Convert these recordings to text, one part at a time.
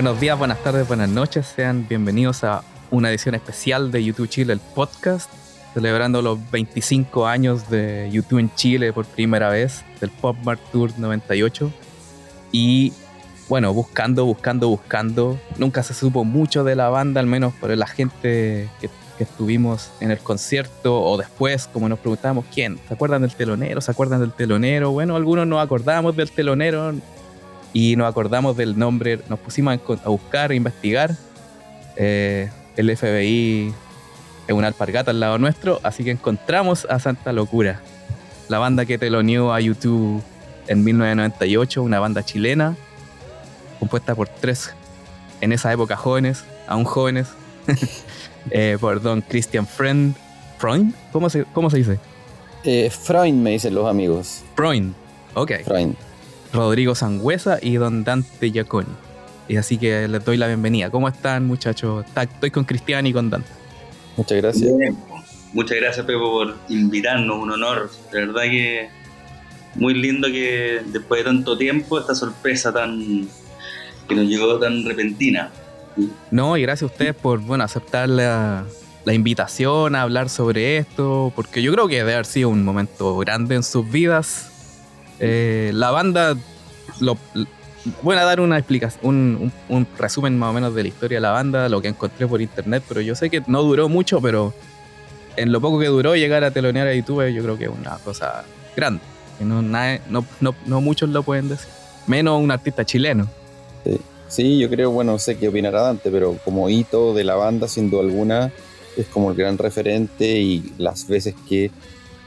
Buenos días, buenas tardes, buenas noches. Sean bienvenidos a una edición especial de YouTube Chile, el podcast, celebrando los 25 años de YouTube en Chile por primera vez, del Pop Mart Tour 98. Y bueno, buscando, buscando, buscando. Nunca se supo mucho de la banda, al menos por la gente que, que estuvimos en el concierto o después, como nos preguntábamos, ¿quién? ¿Se acuerdan del telonero? ¿Se acuerdan del telonero? Bueno, algunos nos acordamos del telonero, y nos acordamos del nombre, nos pusimos a, buscar, a investigar. Eh, el FBI es una alpargata al lado nuestro, así que encontramos a Santa Locura, la banda que teloneó a YouTube en 1998, una banda chilena, compuesta por tres, en esa época jóvenes, aún jóvenes, eh, por don Christian Friend. ¿Freund? ¿Cómo se, cómo se dice? Eh, Freund me dicen los amigos. Freund, ok. Freund. Rodrigo Sangüesa y don Dante Giaconi. Y así que les doy la bienvenida. ¿Cómo están, muchachos? Estoy con Cristian y con Dante. Muchas gracias. Muchas gracias, Pepo, por invitarnos. Un honor. De verdad que muy lindo que después de tanto tiempo, esta sorpresa tan que nos llegó tan repentina. No, y gracias a ustedes por bueno, aceptar la, la invitación a hablar sobre esto, porque yo creo que debe haber sido un momento grande en sus vidas eh, la banda, lo, voy a dar una explicación, un, resumen más o menos de la historia de la banda, lo que encontré por internet, pero yo sé que no duró mucho, pero en lo poco que duró llegar a telonear a YouTube, yo creo que es una cosa grande, que no, no, muchos lo pueden decir, menos un artista chileno. Sí. yo creo, bueno, no sé qué opinará Dante, pero como hito de la banda, sin duda alguna, es como el gran referente y las veces que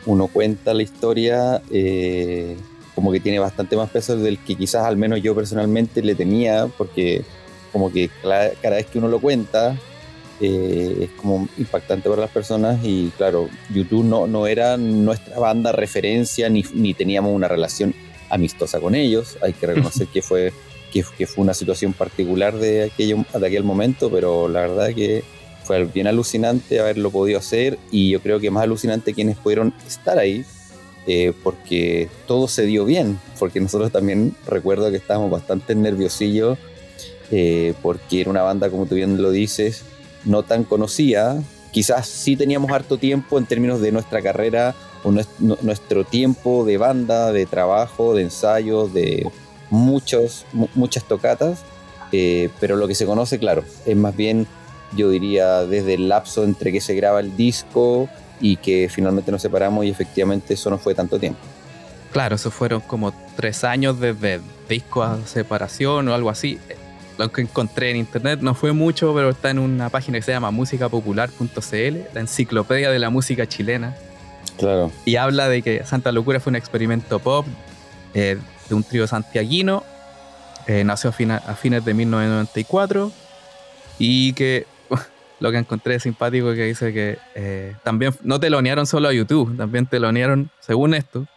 uno cuenta la historia, eh, como que tiene bastante más peso del que quizás al menos yo personalmente le tenía, porque como que cada, vez que uno lo cuenta eh, es como impactante para las personas y claro, YouTube no, no era nuestra banda referencia ni, ni teníamos una relación amistosa con ellos, hay que reconocer que fue, que, que, fue una situación particular de, aquello, de aquel momento, pero la verdad que fue bien alucinante haberlo podido hacer y yo creo que más alucinante quienes pudieron estar ahí eh, porque todo se dio bien, porque nosotros también recuerdo que estábamos bastante nerviosillos, eh, porque era una banda, como tú bien lo dices, no tan conocida, quizás sí teníamos harto tiempo en términos de nuestra carrera o nuestro tiempo de banda, de trabajo, de ensayos, de muchos, muchas tocatas, eh, pero lo que se conoce, claro, es más bien, yo diría, desde el lapso entre que se graba el disco, y que finalmente nos separamos y efectivamente eso no fue tanto tiempo. Claro, eso fueron como tres años desde disco a separación o algo así. Lo que encontré en internet no fue mucho, pero está en una página que se llama musicapopular.cl, la enciclopedia de la música chilena. Claro. Y habla de que Santa Locura fue un experimento pop eh, de un trío santiaguino. Eh, nació a, a fines de 1994 y que lo que encontré simpático que dice que eh, también no telonearon solo a YouTube, también telonearon, según esto,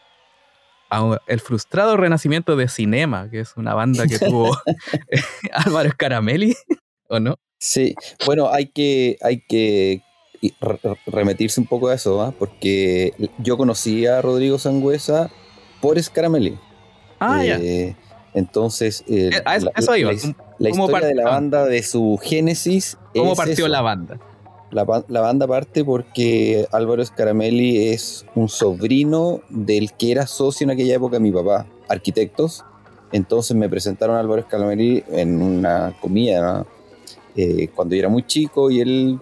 a el frustrado renacimiento de Cinema, que es una banda que tuvo Álvaro Scaramelli, ¿o no? Sí, bueno, hay que, hay que remitirse un poco a eso, ¿ah? porque yo conocí a Rodrigo Sangüesa por Scaramelli. Ah, ya. Eh, entonces, eh, eso iba. La historia de la banda, de su génesis. ¿Cómo partió la banda? La, banda parte porque Álvaro Scaramelli es un sobrino del que era socio en aquella época mi papá, arquitectos. Entonces me presentaron a Álvaro Scaramelli en una comida eh, cuando yo era muy chico y él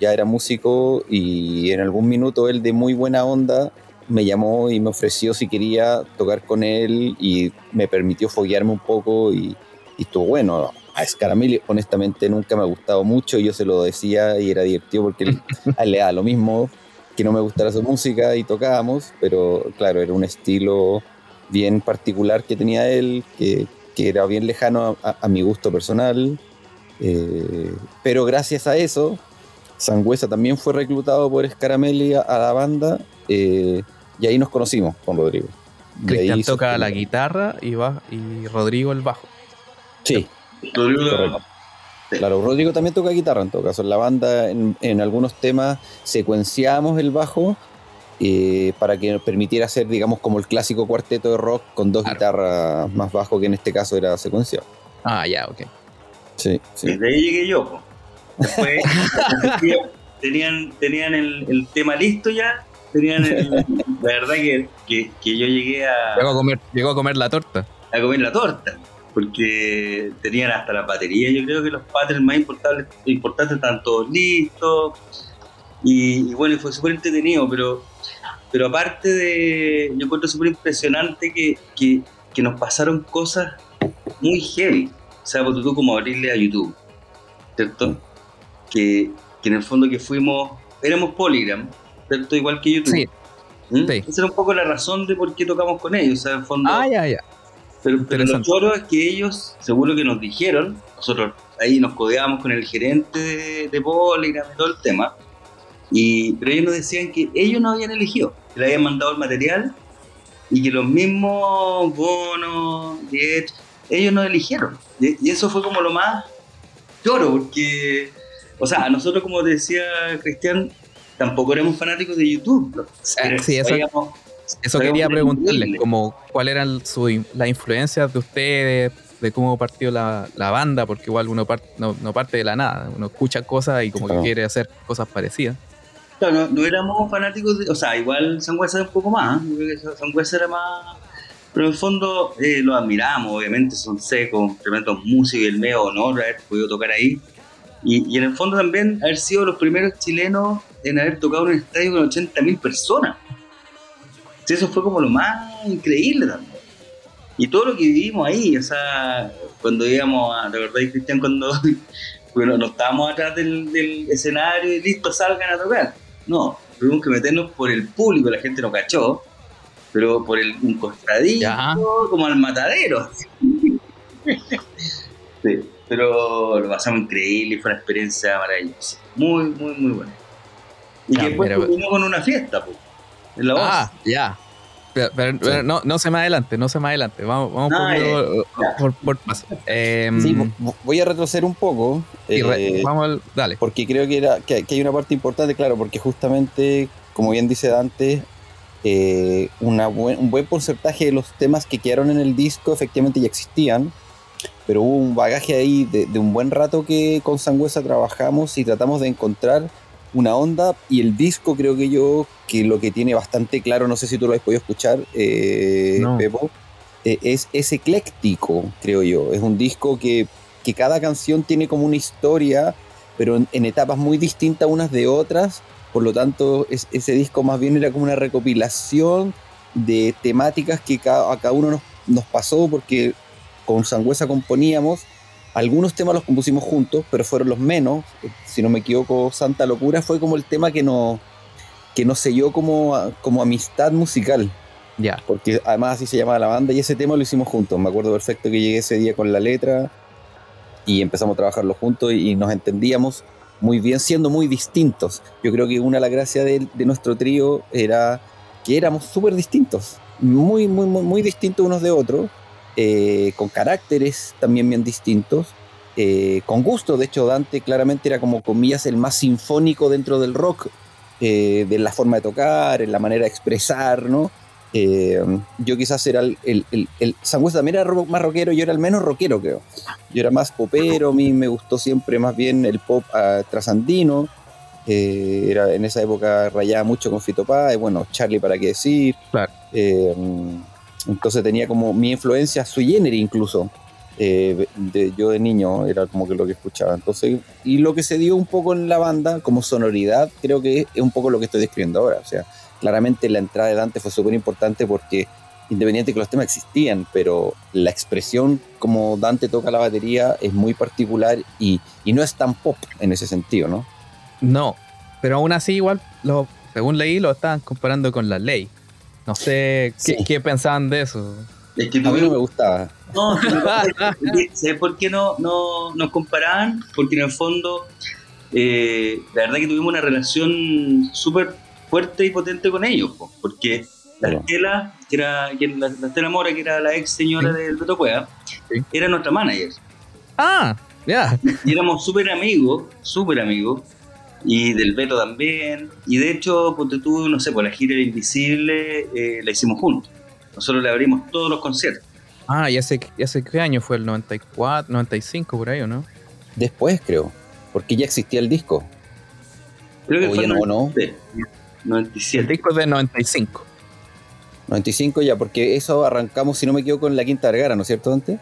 ya era músico y en algún minuto él de muy buena onda me llamó y me ofreció si quería tocar con él y me permitió foguearme un poco y, y estuvo bueno. A Scaramelli, honestamente, nunca me ha gustado mucho. Yo se lo decía y era divertido porque a él le da lo mismo que no me gustara su música y tocábamos, pero claro, era un estilo bien particular que tenía él, que, que era bien lejano a, mi gusto personal. Eh, pero gracias a eso, Sangüesa también fue reclutado por Scaramelli a, la banda eh, y ahí nos conocimos con Rodrigo. Cristian toca la guitarra y, va, y Rodrigo el bajo. Sí. Rodrigo. Claro, Rodrigo también toca guitarra en todo caso. En la banda, en, algunos temas, secuenciamos el bajo eh, para que nos permitiera hacer, digamos, como el clásico cuarteto de rock con dos guitarras más bajo, que en este caso era secuenciado. Ah, ya, ok. Sí, sí. Desde ahí llegué yo. Después tenían, tenían el, el tema listo ya. Tenían el- la verdad que, que, que yo llegué a, Llegó a comer, llegó a comer la torta. a comer la torta. Porque tenían hasta la batería. Yo creo que los patterns más importantes, importantes estaban todos listos. Y, y bueno, fue súper entretenido. Pero, pero aparte de. Yo encuentro súper impresionante que, que, que nos pasaron cosas muy heavy. O sea, porque tú como abrirle a YouTube, ¿cierto? Que, que en el fondo que fuimos. Éramos Polygram, ¿cierto? Igual que YouTube. Sí. ¿Mm? sí. Esa era un poco la razón de por qué tocamos con ellos. O sea, en el fondo. Ah, ya, ya. Pero, pero lo choro es que ellos, según lo que nos dijeron, nosotros ahí nos codeábamos con el gerente de, de Polygram y todo el tema, y, pero ellos nos decían que ellos no habían elegido, que le habían mandado el material y que los mismos bonos, Diet, ellos no eligieron. Y, y eso fue como lo más choro, porque, o sea, nosotros, como decía Cristian, tampoco éramos fanáticos de YouTube. ¿no? Ah, sí, eso- Sabíamos- Eso quería un preguntarles, como cuáles eran su, las influencias de ustedes, de cómo partió la, la banda, porque igual uno part- no, no parte de la nada, uno escucha cosas y como Claro. que quiere hacer cosas parecidas. Claro, no, no éramos fanáticos de. O sea, igual Sangüesa era un poco más. ¿eh? Yo creo que Sangüesa era más. Pero en el fondo eh, los admiramos, obviamente, son secos, tremendos músicos y el medio honor haber podido tocar ahí. Y, y en el fondo también haber sido los primeros chilenos en haber tocado en un estadio con 80.000 personas. Eso fue como lo más increíble también. Y todo lo que vivimos ahí, o sea, cuando íbamos a. ¿Te acordás, Cristian, cuando bueno, no estábamos atrás del, del escenario y listo, salgan a tocar? No, tuvimos que meternos por el público, la gente no cachó, pero por el, un costadillo, como al matadero. sí, pero lo pasamos increíble y fue una experiencia maravillosa. Muy, muy, muy buena. Y Ya, que después terminó con una fiesta, pues, en la voz. Ah, ya. Pero, pero- pero no, no se me adelante, no se me adelante. Vamos, vamos Ah, por, por paso. Em, Sí, vo- voy a retroceder un poco. y re- eh, vamos al- dale. porque creo que, era, que, que hay una parte importante, claro, porque justamente, como bien dice Dante, eh, una buen- un buen porcentaje de los temas que quedaron en el disco efectivamente ya existían, pero hubo un bagaje ahí de, de un buen rato que con Sangüesa trabajamos y tratamos de encontrar una onda y el disco creo que yo, que lo que tiene bastante claro, no sé si tú lo has podido escuchar, eh, No. Pepo, eh, es, es ecléctico, creo yo. Es un disco que, que cada canción tiene como una historia, pero en, en etapas muy distintas unas de otras. Por lo tanto, es- ese disco más bien era como una recopilación de temáticas que ca- a cada uno nos, nos pasó, porque con Sangüesa componíamos. Algunos temas los compusimos juntos, pero fueron los menos. Si no me equivoco, Santa Locura fue como el tema que nos, que nos selló como, como amistad musical Ya. porque además así se llamaba la banda y ese tema lo hicimos juntos. Me acuerdo perfecto que llegué ese día con la letra y empezamos a trabajarlo juntos y, y nos entendíamos muy bien, siendo muy distintos. Yo creo que una de las gracias de, de nuestro trío era que éramos súper distintos, muy, muy, muy, muy distintos unos de otros, eh, con caracteres también bien distintos. eh, con gusto, de hecho Dante claramente era como comillas el más sinfónico dentro del rock, eh, de la forma de tocar, en la manera de expresar, ¿no? Eh, yo quizás era el, el, el, el- Sangüesa también era más rockero, yo era el menos rockero, creo. Yo era más popero, a mí me gustó siempre más bien el pop ah, trasandino. Eh, era, en esa época rayaba mucho con Fito Páez, bueno, Charlie para qué decir. Claro. Eh, entonces tenía como mi influencia sui generis incluso. Eh, de, yo de niño era como que lo que escuchaba. Entonces, y lo que se dio un poco en la banda como sonoridad, creo que es un poco lo que estoy describiendo ahora. O sea, claramente la entrada de Dante fue súper importante porque independiente que los temas existían, pero la expresión como Dante toca la batería es muy particular y, y no es tan pop en ese sentido, ¿no? No, pero aún así igual, lo, según leí, lo estaban comparando con la ley. No sé qué, Sí. qué pensaban de eso. Es que A mí no me gustaba. No, ¿sabes por qué no, no nos comparaban? Porque en el fondo, eh, la verdad que tuvimos una relación súper fuerte y potente con ellos, po, porque la. Estela, que era, que la, la Estela Mora, que era la ex señora del Beto Cueva, Sí. era nuestra manager. Ah, ya. Y éramos súper amigos, súper amigos, y del Beto también. Y de hecho, ponte tú, no sé, por la gira del Invisible eh, la hicimos juntos. Nosotros le abrimos todos los conciertos. Ah, ¿y ese, y ese qué año fue? ¿El 94, 95 por ahí o no? Después, creo. Porque ya existía el disco. Creo que O fue ya no, ¿no? 97. El 97. disco es de 95. 95 ya, porque eso arrancamos, si no me equivoco, en la Quinta Vergara, ¿no es cierto, antes?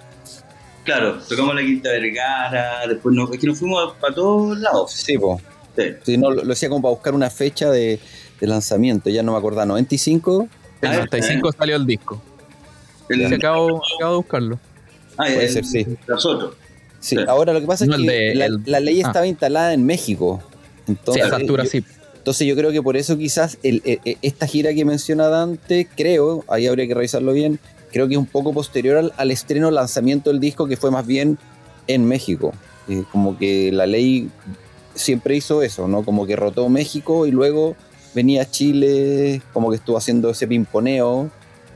Claro, tocamos la Quinta Vergara, después nos, es que nos fuimos para todos lados. Sí, po. Sí. Sí, no, lo, lo hacía como para buscar una fecha de, de lanzamiento, ya no me acordaba. 95, En Ah, 95 salió el disco. El- Sí, acabo, acabo de buscarlo. ah, puede el- ser, sí. Nosotros. Sí, Sí. ahora lo que pasa No, es el que de- la, el- la ley ah. estaba instalada en México. Sí, Entonces, a esa altura yo, sí. entonces yo creo que por eso quizás el- e- e- esta gira que mencionaba Dante, creo, ahí habría que revisarlo bien, creo que es un poco posterior al, al estreno lanzamiento del disco que fue más bien en México. Eh, como que la ley siempre hizo eso, ¿no? Como que rotó México y luego venía Chile, como que estuvo haciendo ese pimponeo,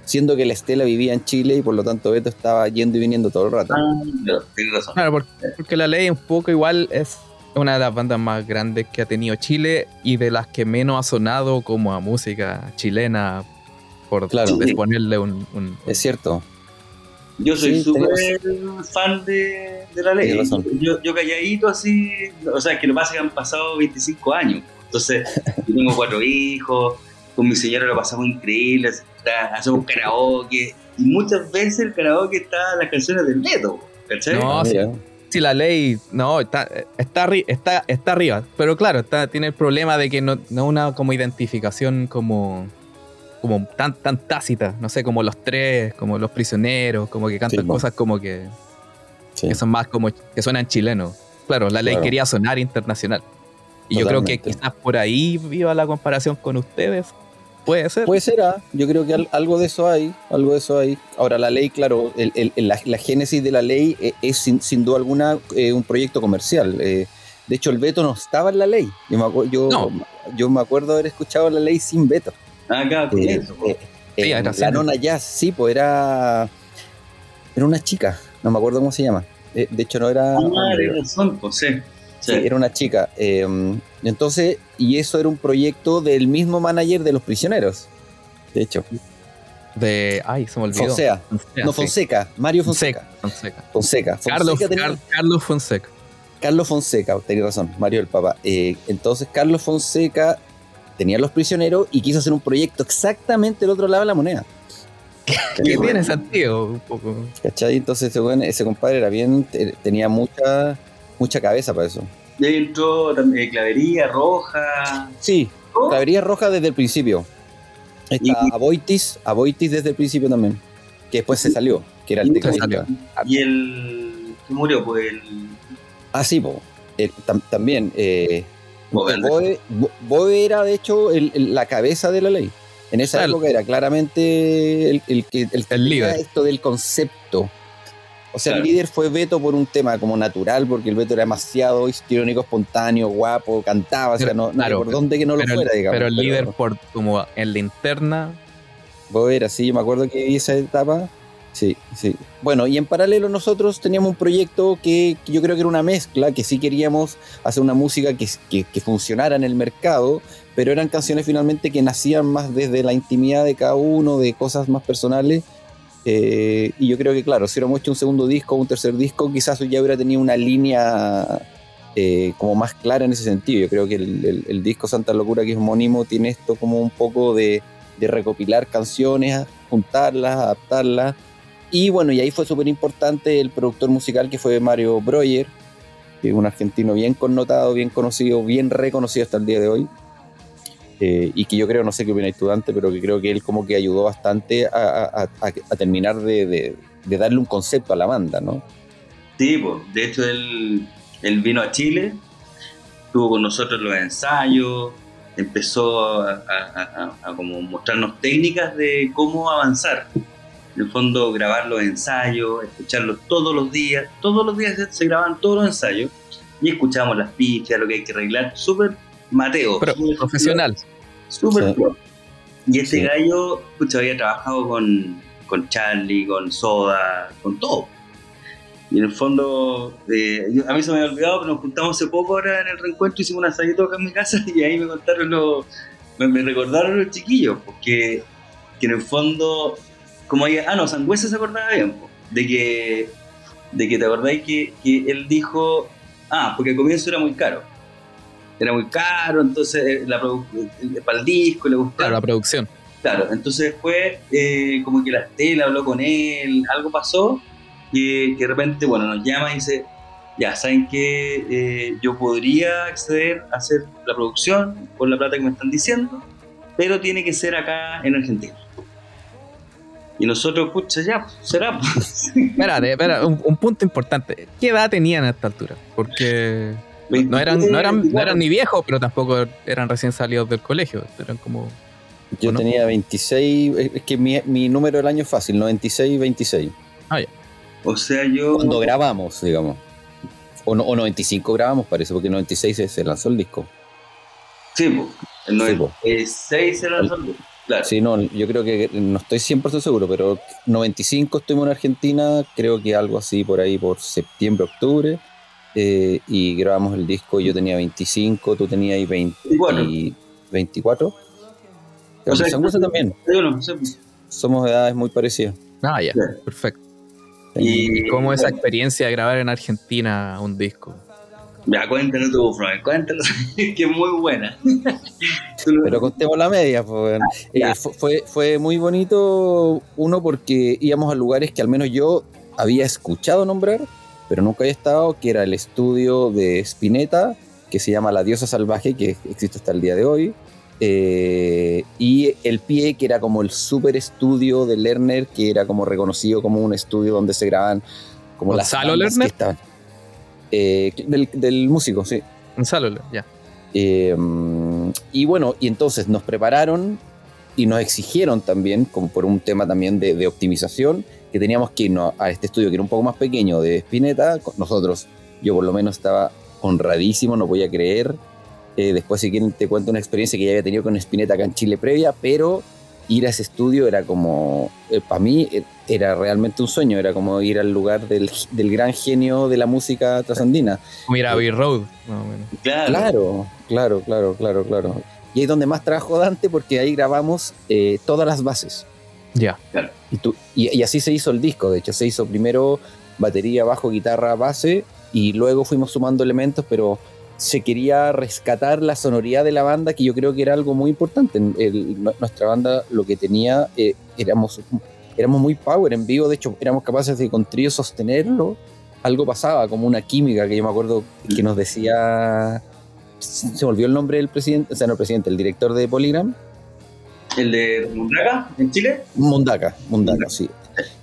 siendo que la Estela vivía en Chile y por lo tanto Beto estaba yendo y viniendo todo el rato. Ah, claro, tienes razón. Claro, porque, porque la ley un poco igual es una de las bandas más grandes que ha tenido Chile y de las que menos ha sonado como a música chilena, por Claro. ponerle un, un- Es cierto. Yo soy súper fan de, de la ley. Yo, yo calladito así, o sea, que lo pasa que han pasado 25 años. Entonces, yo tengo cuatro hijos, con mi señora lo pasamos increíble, está- hacemos karaoke, y muchas veces el karaoke está las canciones del Neto, ¿cachai? No, Ah, sí. Si la ley, no, está, está, arri- está, está arriba, pero claro, está, tiene el problema de que no, no una como identificación como, como tan, tan tácita, no sé, como los tres, como los prisioneros, como que cantan Sí, cosas como que, Sí. que son más como, que suenan chilenos. Claro, la ley Claro. quería sonar internacional. Y yo creo que quizás por ahí iba la comparación con ustedes. Puede ser. Puede ser, ah, yo creo que al- algo de eso hay, algo de eso hay. Ahora, la ley, claro, el- la, la génesis de la ley eh, es sin, sin duda alguna eh, un proyecto comercial. eh, de hecho, el veto no estaba en la ley. Yo me, yo, No. yo me acuerdo haber escuchado la ley sin veto. Acá con Eh, eso, eh, Sí, era la nona jazz, sí, pues era, era una chica, no me acuerdo cómo se llama. Eh, de hecho, no era... Ah, razón, pues sí. Sí, Sí. era una chica. eh, entonces, y eso era un proyecto del mismo manager de Los Prisioneros. De hecho, De. Ay, se me olvidó. Fonseca. Fonseca, No, sí. Fonseca, Mario Fonseca. Fonseca. Fonseca. Fonseca Carlos, tenía- Car- Carlos Fonseca. Carlos Fonseca, tenía razón, Mario el Papa. Eh, entonces, Carlos Fonseca tenía Los Prisioneros y quiso hacer un proyecto exactamente del otro lado de la moneda. Que tiene sentido un poco. ¿Cachai? Entonces, ese, compadre era bien, te- tenía mucha, mucha cabeza para eso. Y ahí entró también Clavería, Roja. Sí, ¿no? Clavería Roja desde el principio. Está Y- Aboitis, Aboitis desde el principio también. Que después se salió, que era el tecladista. salió. Y el. que murió? Pues el. Ah, sí, po. Eh, tam- también. Eh, Boe. Boe, Bo- Boe era, de hecho, el- el- la cabeza de la ley. En esa Claro. época era claramente el, el que el, líder. esto del concepto. O sea, Claro. el líder fue Beto por un tema como natural, porque el Beto era demasiado histriónico, espontáneo, guapo, cantaba, o sea, no, claro, por dónde que no lo fuera, digamos. pero el líder por como en la interna. Boe era así, yo me acuerdo que vi esa etapa. Sí, sí. Bueno, y en paralelo nosotros teníamos un proyecto que, yo creo que era una mezcla, que sí queríamos hacer una música que, que- funcionara en el mercado, pero eran canciones finalmente que nacían más desde la intimidad de cada uno, de cosas más personales. Eh, y yo creo que, claro, si hubiéramos hecho un segundo disco un tercer disco, quizás ya hubiera tenido una línea eh, como más clara en ese sentido. Yo creo que el, disco Santa Locura, que es homónimo, tiene esto como un poco de recopilar canciones, juntarlas, adaptarlas. Y bueno, y ahí fue súper importante el productor musical que fue Mario Breuer, un argentino bien connotado, bien conocido, bien reconocido hasta el día de hoy. Eh, y que yo creo, no sé qué opináis tú, Dante, pero que creo que él como que ayudó bastante a, terminar de, darle un concepto a la banda, ¿no? Sí, pues, de hecho él, vino a Chile, estuvo con nosotros los ensayos, empezó a como mostrarnos técnicas de cómo avanzar. En el fondo grabar los ensayos, escucharlos todos los días, todos los días se, se graban todos los ensayos y escuchamos las pistas, lo que hay que arreglar, súper Mateo, Pero súper- profesional. Súper Sí. pro. Y este Sí. gallo, pucha, había trabajado con, con Charlie, con Soda, con todo. Y en el fondo, eh, yo- a mí se me había olvidado, pero nos juntamos hace poco ahora en el reencuentro, hicimos un asadito acá en mi casa y ahí me contaron los, me, me recordaron los chiquillos, porque que en el fondo, como había, ah no, Sangüesa se acordaba bien, po, de que, de que te acordáis que, que él dijo, Ah, porque al comienzo era muy caro. Era muy caro, entonces eh, la para el disco le gustaba. Claro, la producción. Claro, entonces después eh, como que la Estela habló con él, algo pasó, y que de repente, bueno, nos llama y dice, ya, ¿saben que eh, yo podría acceder a hacer la producción por la plata que me están diciendo, pero tiene que ser acá en Argentina. Y nosotros, pucha, ya, será. Espérate, espera, un, punto importante. ¿Qué edad tenían a esta altura? Porque no eran, no eran, no eran ni viejos, pero tampoco eran recién salidos del colegio. Eran como. Yo tenía 26, es que mi, mi, número del año es fácil, 96 26. Ah, ya. O sea, yo. Cuando grabamos, digamos. O, no, o 95 grabamos, parece, porque en 96 se lanzó el disco. Sí. El 96 se lanzó el disco. Claro. Sí, no, yo creo que no estoy 100% seguro, pero 95 estuvimos en Argentina, creo que algo así por ahí, por septiembre, octubre, eh, y grabamos el disco. Yo tenía 25, tú tenías 20, 24. O sea, también. Pues. Somos de edades muy parecidas. Ah, ya, perfecto. ¿Y cómo esa experiencia de grabar en Argentina un disco? Ya, cuéntanos tú, Frank, cuéntanos, que es muy buena. Pero contemos la media, pues, eh, fue, fue muy bonito, uno, porque íbamos a lugares que al menos yo había escuchado nombrar, pero nunca había estado, que era el estudio de Spinetta, que se llama La Diosa Salvaje, que existe hasta el día de hoy, eh, y el pie, que era como el super estudio de Lerner, que era como reconocido como un estudio donde se graban como las Lerner? Eh, del, músico, sí. Gonzalo, ya. Eh, y bueno, y entonces nos prepararon y nos exigieron también, como por un tema también de, optimización, que teníamos que irnos a este estudio que era un poco más pequeño de Spinetta. Nosotros, yo por lo menos estaba honradísimo, no podía creer. Eh, después, si quieren, te cuento una experiencia que ya había tenido con Spinetta acá en Chile previa, pero ir a ese estudio era como, eh, para mí eh, era realmente un sueño, era como ir al lugar del, gran genio de la música trasandina. Mira, Abbey Road. Claro. claro, claro, claro, claro, Y ahí es donde más trabajo Dante porque ahí grabamos eh, todas las bases. Ya. Y, y, así se hizo el disco, de hecho se hizo primero batería, bajo, guitarra, base y luego fuimos sumando elementos, pero se quería rescatar la sonoridad de la banda, que yo creo que era algo muy importante. nuestra banda lo que tenía, eh, éramos, éramos muy power en vivo, de hecho éramos capaces de con trío sostenerlo. Algo pasaba, como una química que yo me acuerdo que nos decía, se volvió el nombre del presidente, o sea, no el presidente, el director de Polygram. ¿El de Mundaca, en Chile? Mundaca, Mundaca, sí.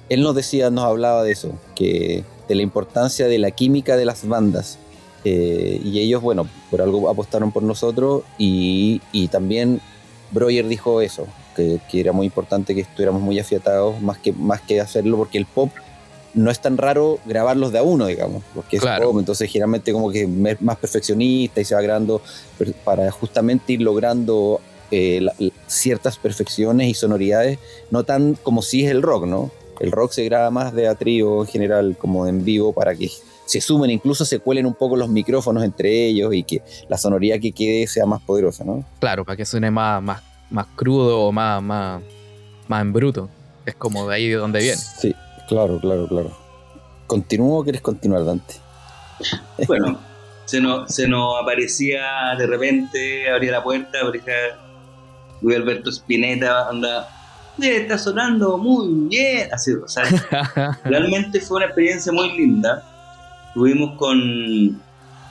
Él nos decía, nos hablaba de eso, que de la importancia de la química de las bandas eh, y ellos, bueno, por algo apostaron por nosotros y, y también Breuer dijo eso, que, que, era muy importante que estuviéramos muy afiatados, más que, más que hacerlo, porque el pop no es tan raro grabarlos de a uno, digamos, porque es pop, entonces generalmente como que es más perfeccionista y se va grabando para justamente ir logrando eh, ciertas perfecciones y sonoridades, no tan como si es el rock, ¿no? El rock se graba más de a trío en general, como en vivo, para que se sumen, incluso se cuelen un poco los micrófonos entre ellos y que la sonoridad que quede sea más poderosa, ¿no? Claro, para que suene más, más, más crudo o más, más, más en bruto. Es como de ahí de donde viene. Sí, claro, claro, claro. ¿Continúo o quieres continuar, Dante? Bueno, se nos, se nos aparecía de repente, abría la puerta, aparecía Luis Alberto Spinetta, anda, está sonando muy bien. Así, o sea, realmente fue una experiencia muy linda Estuvimos con,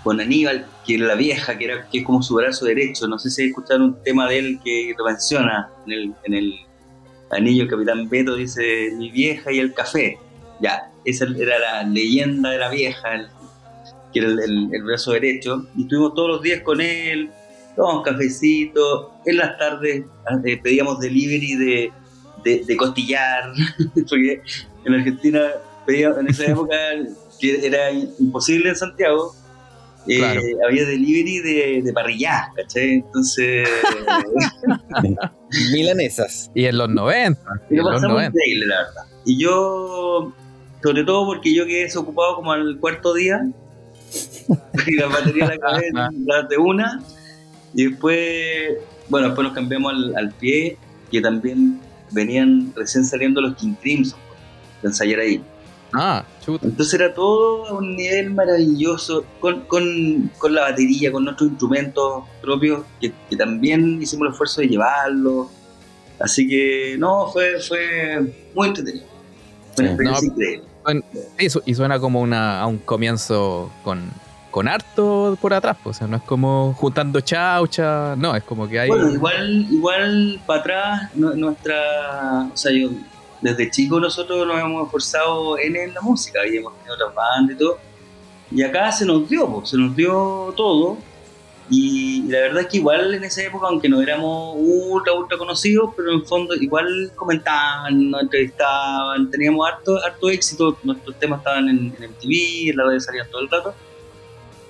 con Aníbal, que era la vieja, que, era, que es como su brazo derecho. No sé si escucharon un tema de él que lo menciona en el, en el anillo. El capitán Beto dice: Mi vieja y el café. Ya, esa era la leyenda de la vieja, que era el, brazo derecho. Y estuvimos todos los días con él, tomábamos cafecito. En las tardes eh, pedíamos delivery de, de, de costillar, porque en Argentina pedía, en esa época que era imposible en Santiago, eh, había delivery de, de ¿cachai? Entonces. Milanesas. Y en los 90. Y, lo pasamos increíble, la verdad. Y yo, sobre todo porque yo quedé desocupado como al cuarto día, y la batería la acabé de una, y después, bueno, después nos cambiamos al, al pie, que también venían recién saliendo los King Crimson, de ensayar ahí. Ah, chuta. Entonces era todo a un nivel maravilloso, con, con, con la batería, con nuestros instrumentos propios, que, que también hicimos el esfuerzo de llevarlo. Así que, no, fue, fue muy entretenido. Fue una experiencia No, increíble. Suena- su- y suena como una, a un comienzo con, con harto por atrás, pues, o sea, no es como juntando chaucha, no, es como que hay... Bueno, igual, igual para atrás, nu- nuestra. O sea, yo, desde chico nosotros nos hemos esforzado en, la música y hemos tenido otras bandas y todo. Y acá se nos dio, se nos dio todo. Y, la verdad es que igual en esa época, aunque no éramos ultra, ultra conocidos, pero en el fondo igual comentaban, nos entrevistaban, teníamos harto, harto éxito, nuestros temas estaban en, en MTV, en la radio salían todo el rato.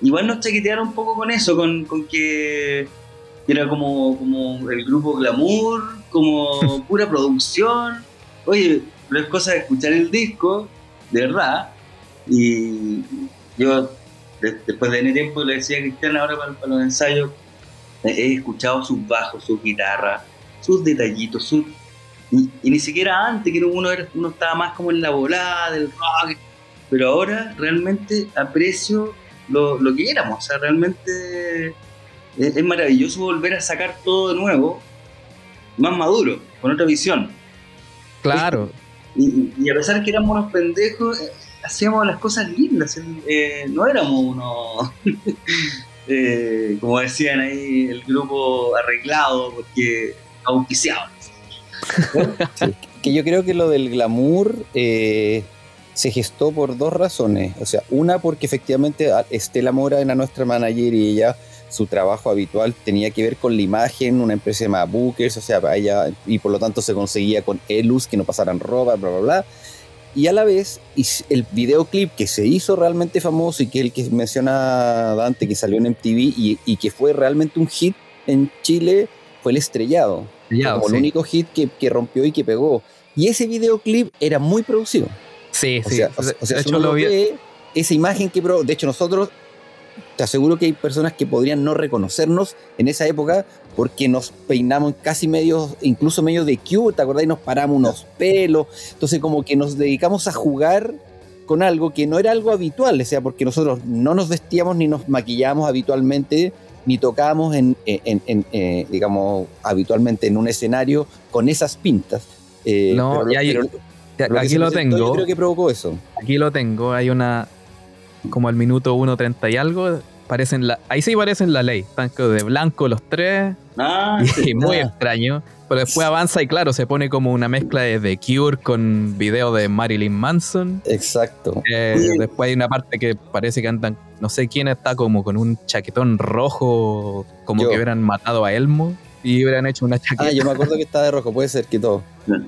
Igual nos chaquetearon un poco con eso, con, con que era como, como el grupo Glamour, como pura producción. Oye, pero es cosa de escuchar el disco, de verdad. Y yo, de- después de tener tiempo, le decía a Cristian ahora para, para los ensayos, he escuchado sus bajos, sus guitarras, sus detallitos, sus... Y, ni siquiera antes, que uno, era- uno estaba más como en la volada del rock, pero ahora realmente aprecio lo, que éramos, o sea, realmente es maravilloso volver a sacar todo de nuevo, más maduro, con otra visión. Claro, Y, y- a pesar de que éramos unos pendejos, eh, hacíamos las cosas lindas, eh, no éramos unos, eh, como decían ahí, el grupo arreglado, porque auspiciaban. Sí, que yo creo que lo del glamour eh, se gestó por dos razones. O sea, una porque efectivamente Estela Mora era nuestra manager y ella, su trabajo habitual tenía que ver con la imagen, una empresa llamada Bookers, o sea, para ella, y por lo tanto se conseguía con Elus que no pasaran ropa, bla, bla, bla. Y a la vez, el videoclip que se hizo realmente famoso y que es el que menciona Dante, que salió en MTV y, y que fue realmente un hit en Chile, fue El Estrellado ya, como sí. el único hit que, que rompió y que pegó. Y ese videoclip era muy producido. Sí, O sí. sea, o sea, o sea, de si hecho, uno lo vi. ve, esa imagen que de hecho nosotros te aseguro que hay personas que podrían no reconocernos en esa época porque nos peinamos casi medios, incluso medio de cute, ¿te acordás? Y nos paramos unos pelos. Entonces como que nos dedicamos a jugar con algo que no era algo habitual, o sea, porque nosotros no nos vestíamos ni nos maquillábamos habitualmente, ni tocábamos en, en- en- eh, digamos, habitualmente en un escenario con esas pintas. Eh, No, pero- y hay- pero aquí lo presentó, Yo tengo. creo que provocó eso. Aquí lo tengo. Hay una. Como al minuto 1.30 y algo. Parecen la, ahí sí parecen la ley. Están como de blanco los tres. Ah, Y muy Ah. extraño. Pero después avanza y claro, se pone como una mezcla de The Cure con video de Marilyn Manson. Exacto. Eh, después hay una parte que parece que andan, no sé quién está como con un chaquetón rojo, como Yo. que hubieran matado a Elmo y hubieran hecho una chaqueta. Ah, yo me acuerdo que estaba de rojo, puede ser que todo.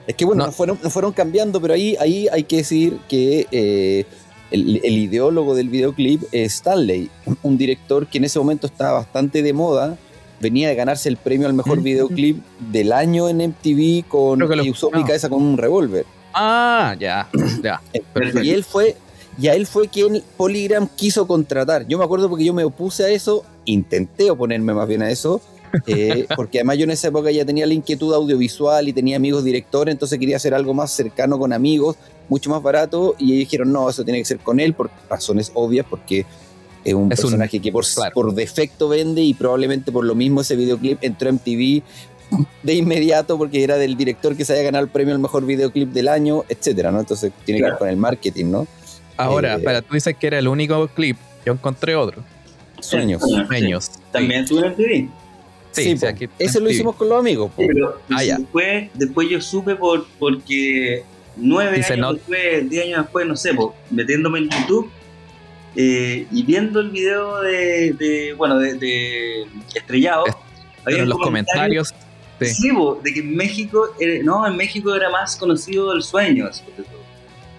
Es que bueno, No. nos, fueron, nos fueron cambiando, pero ahí, ahí hay que decir que eh, el, el ideólogo del videoclip es Stanley, un director que en ese momento estaba bastante de moda, venía de ganarse el premio al mejor videoclip del año en MTV con Creo que lo- y usó mi no. cabeza con un revólver. Ah, ya, ya. Perfecto. Y él fue, y a él fue quien Polygram quiso contratar. Yo me acuerdo porque yo me opuse a eso, intenté oponerme más bien a eso, eh, porque además yo en esa época ya tenía la inquietud audiovisual y tenía amigos directores, entonces quería hacer algo más cercano con amigos, mucho más barato, y ellos dijeron, no, eso tiene que ser con él, por razones obvias, porque es un Es un- personaje que por, claro. por defecto vende y probablemente por lo mismo ese videoclip entró en MTV de inmediato porque era del director que se había ganado el premio al mejor videoclip del año, etcétera, ¿no? Entonces tiene que ver con el marketing, ¿no? Ahora, Eh, espera, tú dices que era el único clip. Yo encontré otro. Sueños. Sí. Sueños. También estuve en el TV. Sí, Sí, sí, aquí- Ese lo hicimos con los amigos. pero Ah, ya. después, después yo supe por, porque nueve Dice, años no- después, diez años después, no sé, metiéndome en YouTube eh, y viendo el video de, de, bueno, de, de Estrellado, Es- había en los comentarios comentarios. Sí, de que en México, era- no, en México era más conocido el sueño.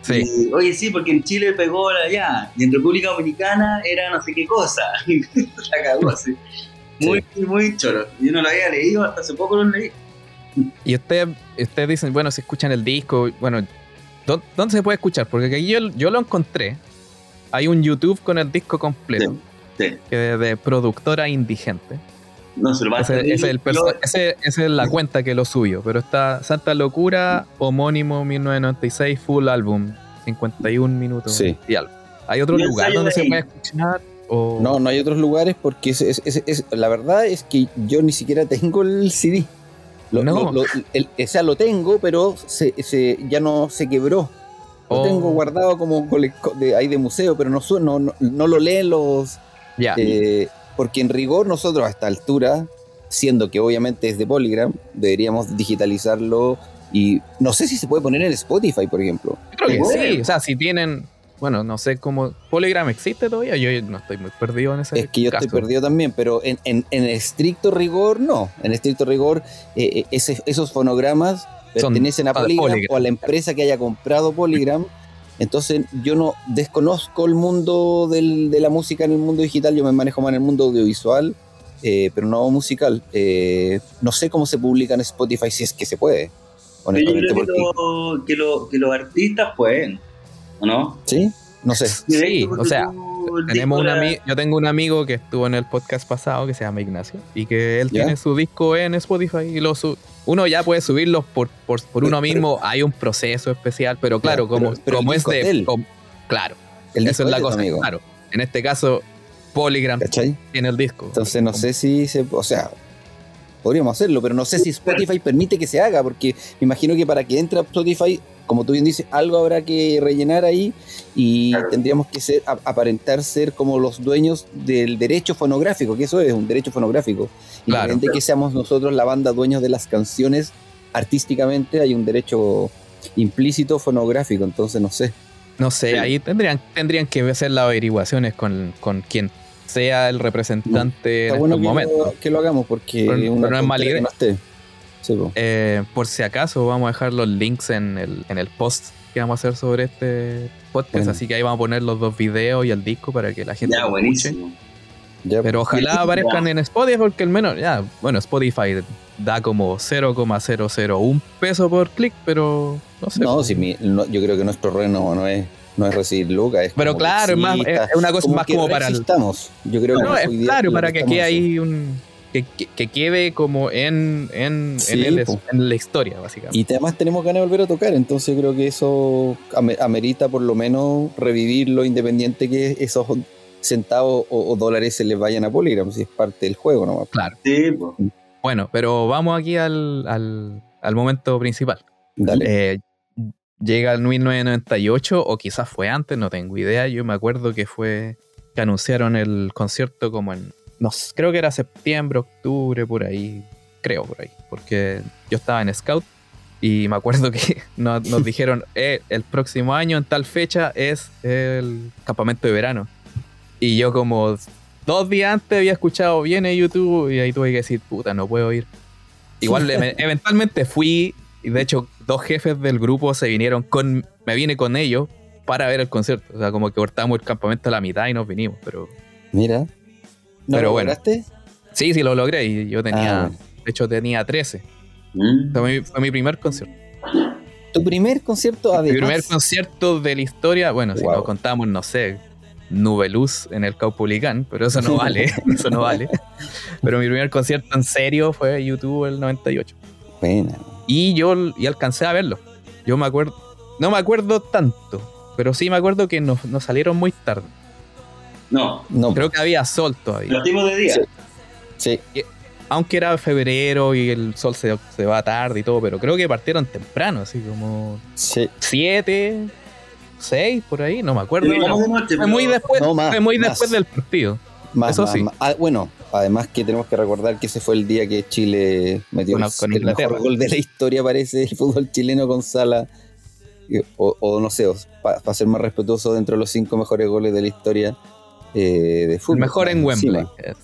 sí. Y, oye, sí, porque en Chile pegó allá, y en República Dominicana era no sé qué cosa. La cagó así. Muy, muy choro. Yo no lo había leído, hasta hace poco lo leí. Y ustedes ustedes dicen, bueno, si escuchan el disco, bueno, ¿dó- ¿dónde se puede escuchar? Porque aquí yo, yo lo encontré. Hay un YouTube con el disco completo, Sí. que es de productora indigente. No se lo va a Ese, es el ese- es la cuenta que lo suyo, pero está Santa Locura, homónimo 1996, full álbum. 51 minutos Sí. y algo. ¿Hay otro Y lugar donde de se puede escuchar? O... No, no hay otros lugares porque es, es- es- es- la verdad es que yo ni siquiera tengo el CD. Lo, No. lo- lo- el- o sea, lo tengo, pero se, se- ya no se quebró. Lo Oh. tengo guardado como de, ahí de museo, pero no, su- no, no, no lo leen los... Ya. eh, porque en rigor nosotros a esta altura, siendo que obviamente es de Polygram, deberíamos digitalizarlo y no sé si se puede poner en Spotify, por ejemplo. Creo que sí. O sea, si tienen. Bueno, no sé cómo. ¿Polygram existe todavía? Yo no estoy muy perdido en ese Es que yo caso. estoy perdido también, pero en, en- en estricto rigor no. En estricto rigor, eh, eh, ese- esos fonogramas Son pertenecen a Polygram, Polygram. o a la empresa que haya comprado Polygram. Entonces yo no desconozco el mundo del- de la música en el mundo digital, yo me manejo más en el mundo audiovisual, eh, pero no musical. Eh, no sé cómo se publica en Spotify si es que se puede. Yo creo que, lo- que, lo- que los artistas pueden, ¿o no? ¿Sí? No sé. Sí, o sea, Tenemos un ami- yo tengo un amigo que estuvo en el podcast pasado que se llama Ignacio y que él ¿Ya? tiene su disco en Spotify y lo su- uno ya puede subirlos por, por, por uno Pero- mismo. Hay un proceso especial, pero claro, como, pero- pero el como es de. es de él. com- claro, El eso es la cosa. amigo, Claro, en este caso, Polygram ¿cachai? tiene el disco. Entonces no sé si se, o sea, podríamos hacerlo, pero no sé si Spotify permite que se haga, porque me imagino que para que entre a Spotify, como tú bien dices, algo habrá que rellenar ahí y Claro. tendríamos que ser a- aparentar ser como los dueños del derecho fonográfico, que eso es un derecho fonográfico. Claro. Independiente de que seamos nosotros la banda dueños de las canciones, artísticamente hay un derecho implícito fonográfico, entonces no sé. No sé, Sí. ahí tendrían, tendrían que hacer las averiguaciones con, con quien sea el representante Está en bueno estos que momentos. lo, que lo hagamos porque Pero- una pero no es mala idea. no. Sí. Eh, por si acaso, vamos a dejar los links en el, en el post que vamos a hacer sobre este podcast. Bueno. Así que ahí vamos a poner los dos videos y el disco para que la gente Ya, lo escuche. buenísimo. Ya, Pero pues. ojalá aparezcan en Spotify porque al menos, ya, bueno, Spotify da como 0,001 peso por clic, pero no sé. No, si mi- no, yo creo que nuestro reno no es, no es recibir lucas. Es pero claro, es, más, es es una cosa más que como para el. Yo creo que No, es hoy día claro, para que haciendo. ahí un. Que, que- que quede como en, en, Sí, en, el- en la historia, básicamente. Y además tenemos ganas de volver a tocar, entonces creo que eso ame- amerita por lo menos revivirlo independiente que esos centavos o, o dólares se les vayan a Polygram, si es parte del juego nomás. Claro. Sí, pues. Bueno, pero vamos aquí al, al, al momento principal. Dale. Eh, llega el 1998, o quizás fue antes, no tengo idea. Yo me acuerdo que fue que anunciaron el concierto como en. No creo que era septiembre, octubre, por ahí. Creo por ahí. Porque yo estaba en Scout y me acuerdo que nos, nos dijeron: "Eh, el próximo año, en tal fecha, es el campamento de verano. Y yo, como dos días antes, había escuchado bien en YouTube y ahí tuve que decir: puta, no puedo ir. Igual eventualmente fui y de hecho dos jefes del grupo se vinieron con, me vine con ellos para ver el concierto. O sea, como que cortamos el campamento a la mitad y nos vinimos. Pero Mira. ¿No pero lo bueno. lograste? sí, sí lo logré y yo tenía, Ah, bueno. de hecho tenía 13. Mm. Fue mi, fue mi primer concierto. Tu primer concierto Mi primer concierto de la historia, bueno, si nos contamos, no sé, Nube Luz en el Caupolicán, pero eso no vale, eso no vale. Pero mi primer concierto en serio fue YouTube el 98. Buena. Y yo y alcancé a verlo. Yo me acuerdo, no me acuerdo tanto, pero sí me acuerdo que nos, nos salieron muy tarde. No, No, Creo que había sol todavía. partimos de día. sí. Aunque era febrero y el sol se, se va tarde y todo, pero creo que partieron temprano, así como Sí. 7, 6 por ahí, no me acuerdo. Noche, fue muy después, No, más, fue muy más. después del partido. Más, Eso más, sí. más. Ah, bueno, además que tenemos que recordar que ese fue el día que Chile metió Con- el- el mejor gol de la historia, parece, del fútbol chileno con Sala. O no sé, para ser más respetuoso, dentro de los cinco mejores goles de la historia eh, de fútbol. El mejor en Wembley. encima.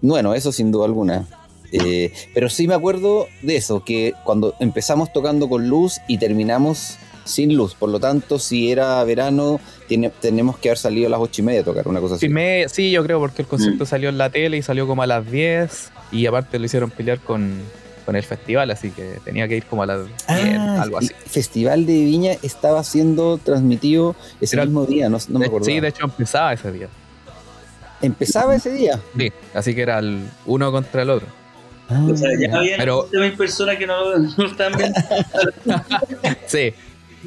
Bueno, eso sin duda alguna. Eh, pero sí me acuerdo de eso, que cuando empezamos tocando con luz y terminamos sin luz, por lo tanto, si era verano, tiene, tenemos que haber salido a las ocho y media a tocar, una cosa así. Sí, me- sí, yo creo porque el concierto Mm. salió en la tele y salió como a las 10 y aparte lo hicieron pelear con, con el festival, así que tenía que ir como a las 10, Ah, algo el así. Festival de Viña estaba siendo transmitido ese mismo día, no, no me acuerdo. sí, de hecho empezaba ese día. Empezaba ese día. Sí, así que era el uno contra el otro. O sea, ya Ah, había Pero- 20.000 personas que no, no viendo. Sí,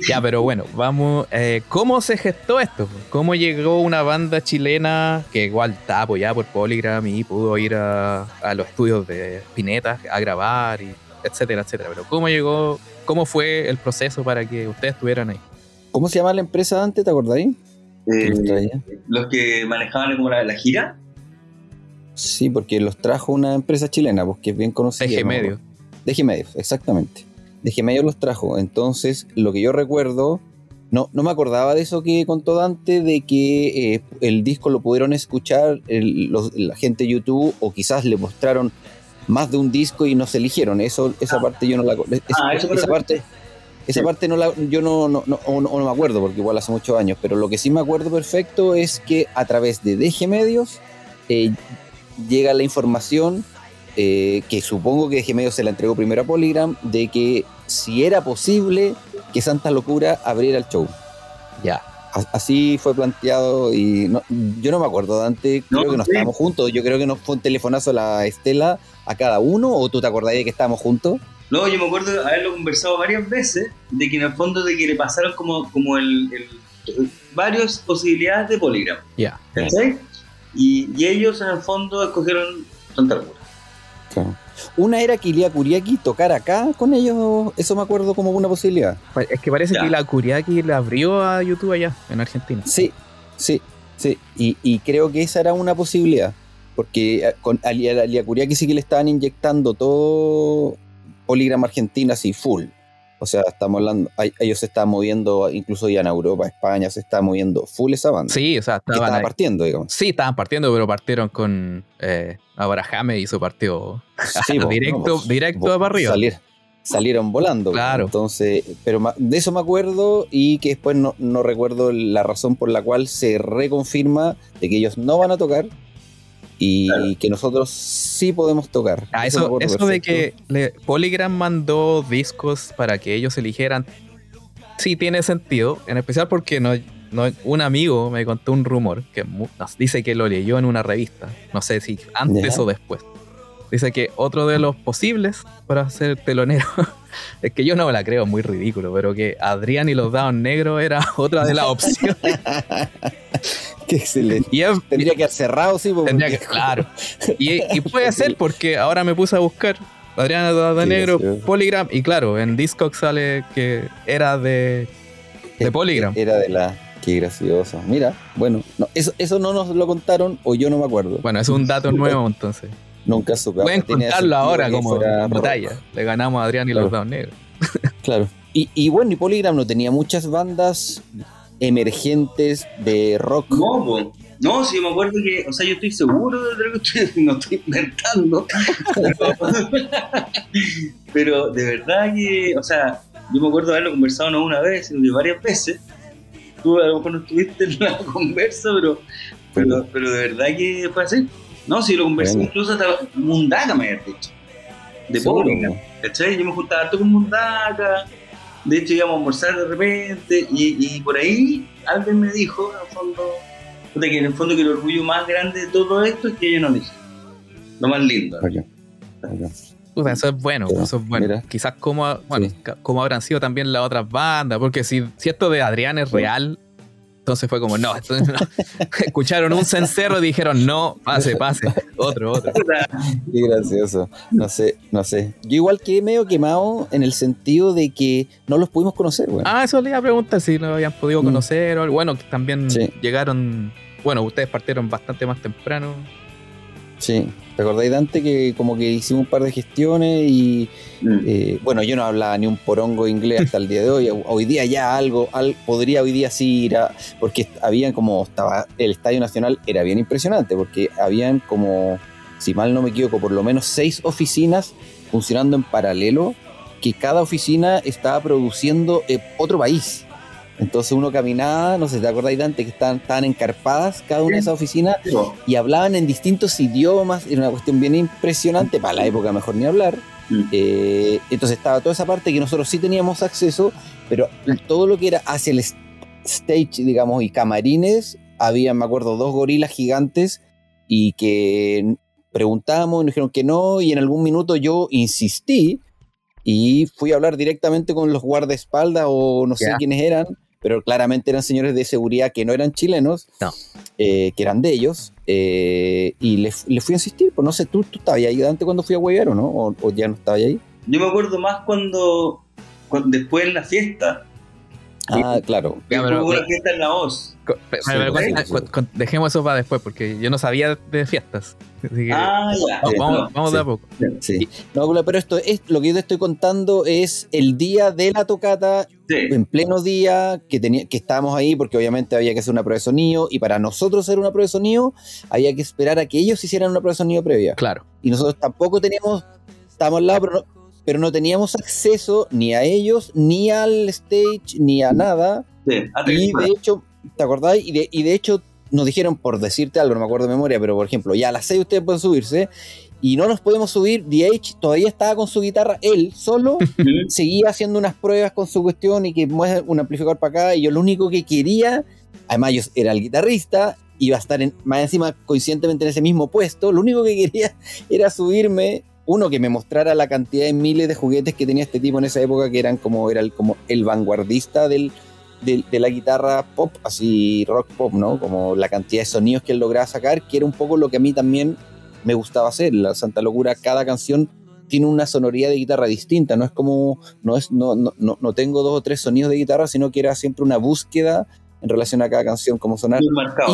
Ya, pero bueno, vamos. Eh, ¿Cómo se gestó esto? ¿Cómo llegó una banda chilena que igual está apoyada por Polygram y pudo ir a, a los estudios de Pineta a grabar, y etcétera, etcétera? Pero ¿cómo llegó? ¿Cómo fue el proceso para que ustedes estuvieran ahí? ¿Cómo se llama la empresa antes? ¿Te acordáis? Eh, los que manejaban como la, la gira. Sí, porque los trajo una empresa chilena, porque pues, es bien conocida. DG Medios. DG Medios, exactamente. DG Medios los trajo. Entonces, lo que yo recuerdo, no, no me acordaba de eso que contó Dante, de que eh, el disco lo pudieron escuchar la gente de YouTube o quizás le mostraron más de un disco y no se eligieron. Eso, esa ah. parte yo no la... ah, esa parte... Esa parte no la, yo no, no, no, no, me acuerdo porque igual hace muchos años, pero lo que sí me acuerdo perfecto es que a través de DG Medios eh, llega la información eh, que supongo que DG Medios se la entregó primero a Polygram de que si era posible que Santa Locura abriera el show. Ya. Así fue planteado y yo no me acuerdo, Dante, creo que no estábamos juntos, yo creo que nos fue un telefonazo la Estela a cada uno o tú te acordás de que estábamos juntos. No, yo me acuerdo de haberlo conversado varias veces, de que en el fondo de que le pasaron como, como el, varias posibilidades de Polygram. Ya. Y, y, ellos en el fondo escogieron Santa. Claro. Una era que Ilia Kuriaki tocar acá con ellos, eso me acuerdo como una posibilidad. Es que parece que Ilia Kuriaki le abrió a YouTube allá, en Argentina. Sí, sí, sí. Y, y creo que esa era una posibilidad. Porque eh, con Ilia Kuriaki sí que le estaban inyectando todo Polygram Argentina así full. O sea, estamos hablando, ellos se están moviendo, incluso ya en Europa, España, se está moviendo full esa banda. Sí, o sea, estaban partiendo, digamos. Sí, estaban partiendo, pero partieron con eh, Abrahame y su partido directo, pues, directo a arriba. salieron volando. Claro. Entonces, pero de eso me acuerdo y que después no, no recuerdo la razón por la cual se reconfirma de que ellos no van a tocar y que nosotros sí podemos tocar. Ah, eso, eso, de que Polygram mandó discos para que ellos eligieran, sí tiene sentido, en especial porque no, no, un amigo me contó un rumor que nos dice que lo leyó en una revista, no sé si antes o después. Dice que otro de los posibles para ser telonero, es que yo no me la creo, muy ridículo, pero que Adrián y los Dados Negros era otra de las opciones. Qué excelente. Y tendría que haber cerrado, sí. Tendría que, claro. Y, puede ser porque ahora me puse a buscar Adriana de Negro, Polygram, y claro, en Discogs sale que era de, de Polygram. Era de la. Qué gracioso. Mira, bueno, no, eso, eso no nos lo contaron o yo no me acuerdo. Bueno, es un dato nuevo entonces. Nunca supe. Pueden contarlo ahora como batalla. Le ganamos a Adrián y los Dados Negros. claro. Y, y, bueno, y Polygram no tenía muchas bandas emergentes de rock. No, no, sí, me acuerdo que, o sea, yo estoy seguro de lo que estoy, no estoy inventando. pero de verdad que, o sea, yo me acuerdo de haberlo conversado no una vez, sino que varias veces. Tú a lo mejor no estuviste en la conversa, pero, pero, pero de verdad que fue así. No, si lo conversé incluso hasta Mundaka me había dicho. De pobre, ¿cachai? Yo me juntaba harto con Mundaka de hecho, íbamos a almorzar de repente y, por ahí alguien me dijo, en el fondo, que en el fondo que el orgullo más grande de todo esto es que ellos no dicen. Lo más lindo. eso es bueno, eso es bueno. Quizás como, bueno, como habrán sido también las otras bandas, porque si, si esto de Adrián es real, entonces fue como, no, escucharon un cencerro y dijeron, no, pase, pase, otro, otro. Qué gracioso. No sé, no sé. Yo igual que medio quemado en el sentido de que no los pudimos conocer, bueno. Ah, eso le iba a preguntar si no habían podido mm. conocer o algo. Bueno, también llegaron, bueno, ustedes partieron bastante más temprano. Sí, ¿recordáis Dante que como que hicimos un par de gestiones y mm. eh, bueno, yo no hablaba ni un porongo inglés hasta el día de hoy, hoy día ya algo, podría hoy día sí ir a, porque habían como, estaba, el Estadio Nacional era bien impresionante, porque habían como, si mal no me equivoco, por lo menos seis oficinas funcionando en paralelo, que cada oficina estaba produciendo eh, otro país. Entonces uno caminaba, no sé, ¿te acordáis antes que estaban, estaban encarpadas cada una de esas oficinas y hablaban en distintos idiomas? Era una cuestión bien impresionante, para la época mejor ni hablar. Eh, entonces estaba toda esa parte que nosotros sí teníamos acceso, pero todo lo que era hacia el stage, digamos, y camarines, había, me acuerdo, dos gorilas gigantes y que preguntábamos y nos dijeron que no, y en algún minuto yo insistí y fui a hablar directamente con los guardaespaldas o no sé quiénes eran, pero claramente eran señores de seguridad que no eran chilenos, No. eh, que eran de ellos, eh, y les le fui a insistir, pues no sé, ¿tú, tú estabas ahí antes cuando fui a huevear o no? ¿O, o ya no estabas ahí? Yo me acuerdo más cuando, cuando después en la fiesta. Ah, claro. Ya, pero- hubo una fiesta en la voz. Co- pe- Sí, pero sí, cuenta- sí. cu- cu- dejemos eso para después, porque yo no sabía de fiestas. Así que Ah, ya. vamos, sí, vamos, no, vamos de a poco. Sí. No, pero esto es lo que yo te estoy contando es el día de la tocata Sí. en pleno día que tenía que estábamos ahí porque obviamente había que hacer una prueba de sonido y para nosotros hacer una prueba de sonido había que esperar a que ellos hicieran una prueba de sonido previa Claro. y nosotros tampoco teníamos estábamos al lado pero no, pero no teníamos acceso ni a ellos ni al stage ni a nada Sí. Que y de hecho ¿te acordáis? y de, y de hecho nos dijeron por decirte algo no me acuerdo de memoria pero por ejemplo ya a las 6 ustedes pueden subirse y no nos podemos subir DH todavía estaba con su guitarra él solo seguía haciendo unas pruebas con su cuestión y que mueve un amplificador para acá y yo lo único que quería, además yo era el guitarrista, iba a estar en, más encima coincidentemente en ese mismo puesto, lo único que quería era subirme, uno que me mostrara la cantidad de miles de juguetes que tenía este tipo en esa época que eran como, era el, como el vanguardista del, del- de la guitarra pop, así rock pop, ¿no? Como la cantidad de sonidos que él lograba sacar, que era un poco lo que a mí también me gustaba hacer, la Santa Locura, cada canción tiene una sonoridad de guitarra distinta, no es como, no es, no, no, no, no tengo dos o tres sonidos de guitarra, sino que era siempre una búsqueda en relación a cada canción, como sonar.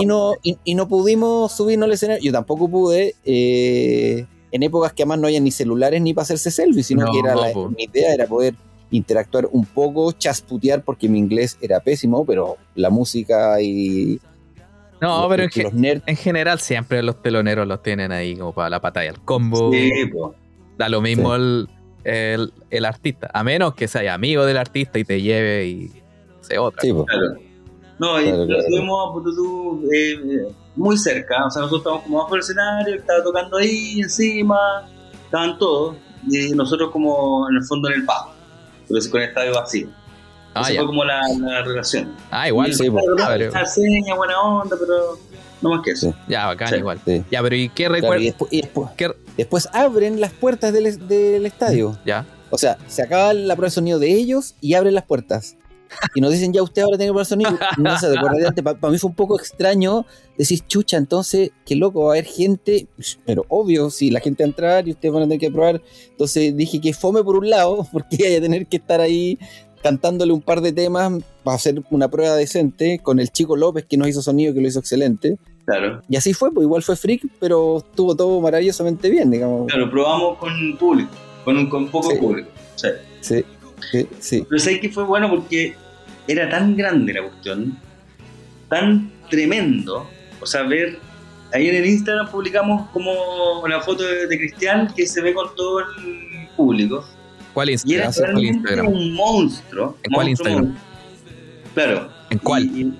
Y no, y, y no pudimos subirnos al escenario, yo tampoco pude, eh, en épocas que además no había ni celulares ni para hacerse selfies, sino No, que era la- mi idea era poder interactuar un poco, chasputear, porque mi inglés era pésimo, pero la música y No, los, pero en, ge- los nerds, en general siempre los teloneros los tienen ahí como para la batalla, el combo. Sí. Da lo mismo Sí. el, el- el artista. A menos que sea amigo del artista y te lleve y sea otra. sí. Claro. No, y Claro, lo claro. tuvimos pues, tú, eh, eh, muy cerca. O sea, nosotros estábamos como bajo el escenario, él estaba tocando ahí encima, estaban todos. Y nosotros, como en el fondo, en el pago. Pero con el estadio vacío. Ah, Esa ya. fue como la, la relación. Ah, igual. Sí. Ah, pero- Una seña, buena onda, pero no más que eso. Sí. ya, bacán, Sí. igual. Sí. Ya, pero ¿y qué Claro, y recuerdas? después, y después- ¿Qué- después abren las puertas del, del estadio. Ya. O sea, se acaba la prueba de sonido de ellos y abren las puertas. Y nos dicen, ya usted ahora tiene que probar sonido. No sé, de acuerdo de antes, para mí fue un poco extraño decir, chucha, entonces, qué loco, va a haber gente. Pero obvio, si la gente va a entrar y ustedes van a tener que probar. Entonces dije que fome por un lado, porque hay a tener que estar ahí cantándole un par de temas para hacer una prueba decente con el chico López que nos hizo sonido, que lo hizo excelente. Claro. Y así fue, pues igual fue freak, pero estuvo todo maravillosamente bien, digamos. Claro, probamos con público, con, un, con poco Sí. público. Sí. Sí, sí, sí. Pero sé que fue bueno porque era tan grande la cuestión, tan tremendo. O sea, ver. Ahí en el Instagram publicamos como una foto de, de Cristian que se ve con todo el público. ¿Cuál Y era Instagram? ¿Cuál Instagram? un monstruo. ¿En cuál Instagram? monstruo. Claro. ¿En cuál? Y- y-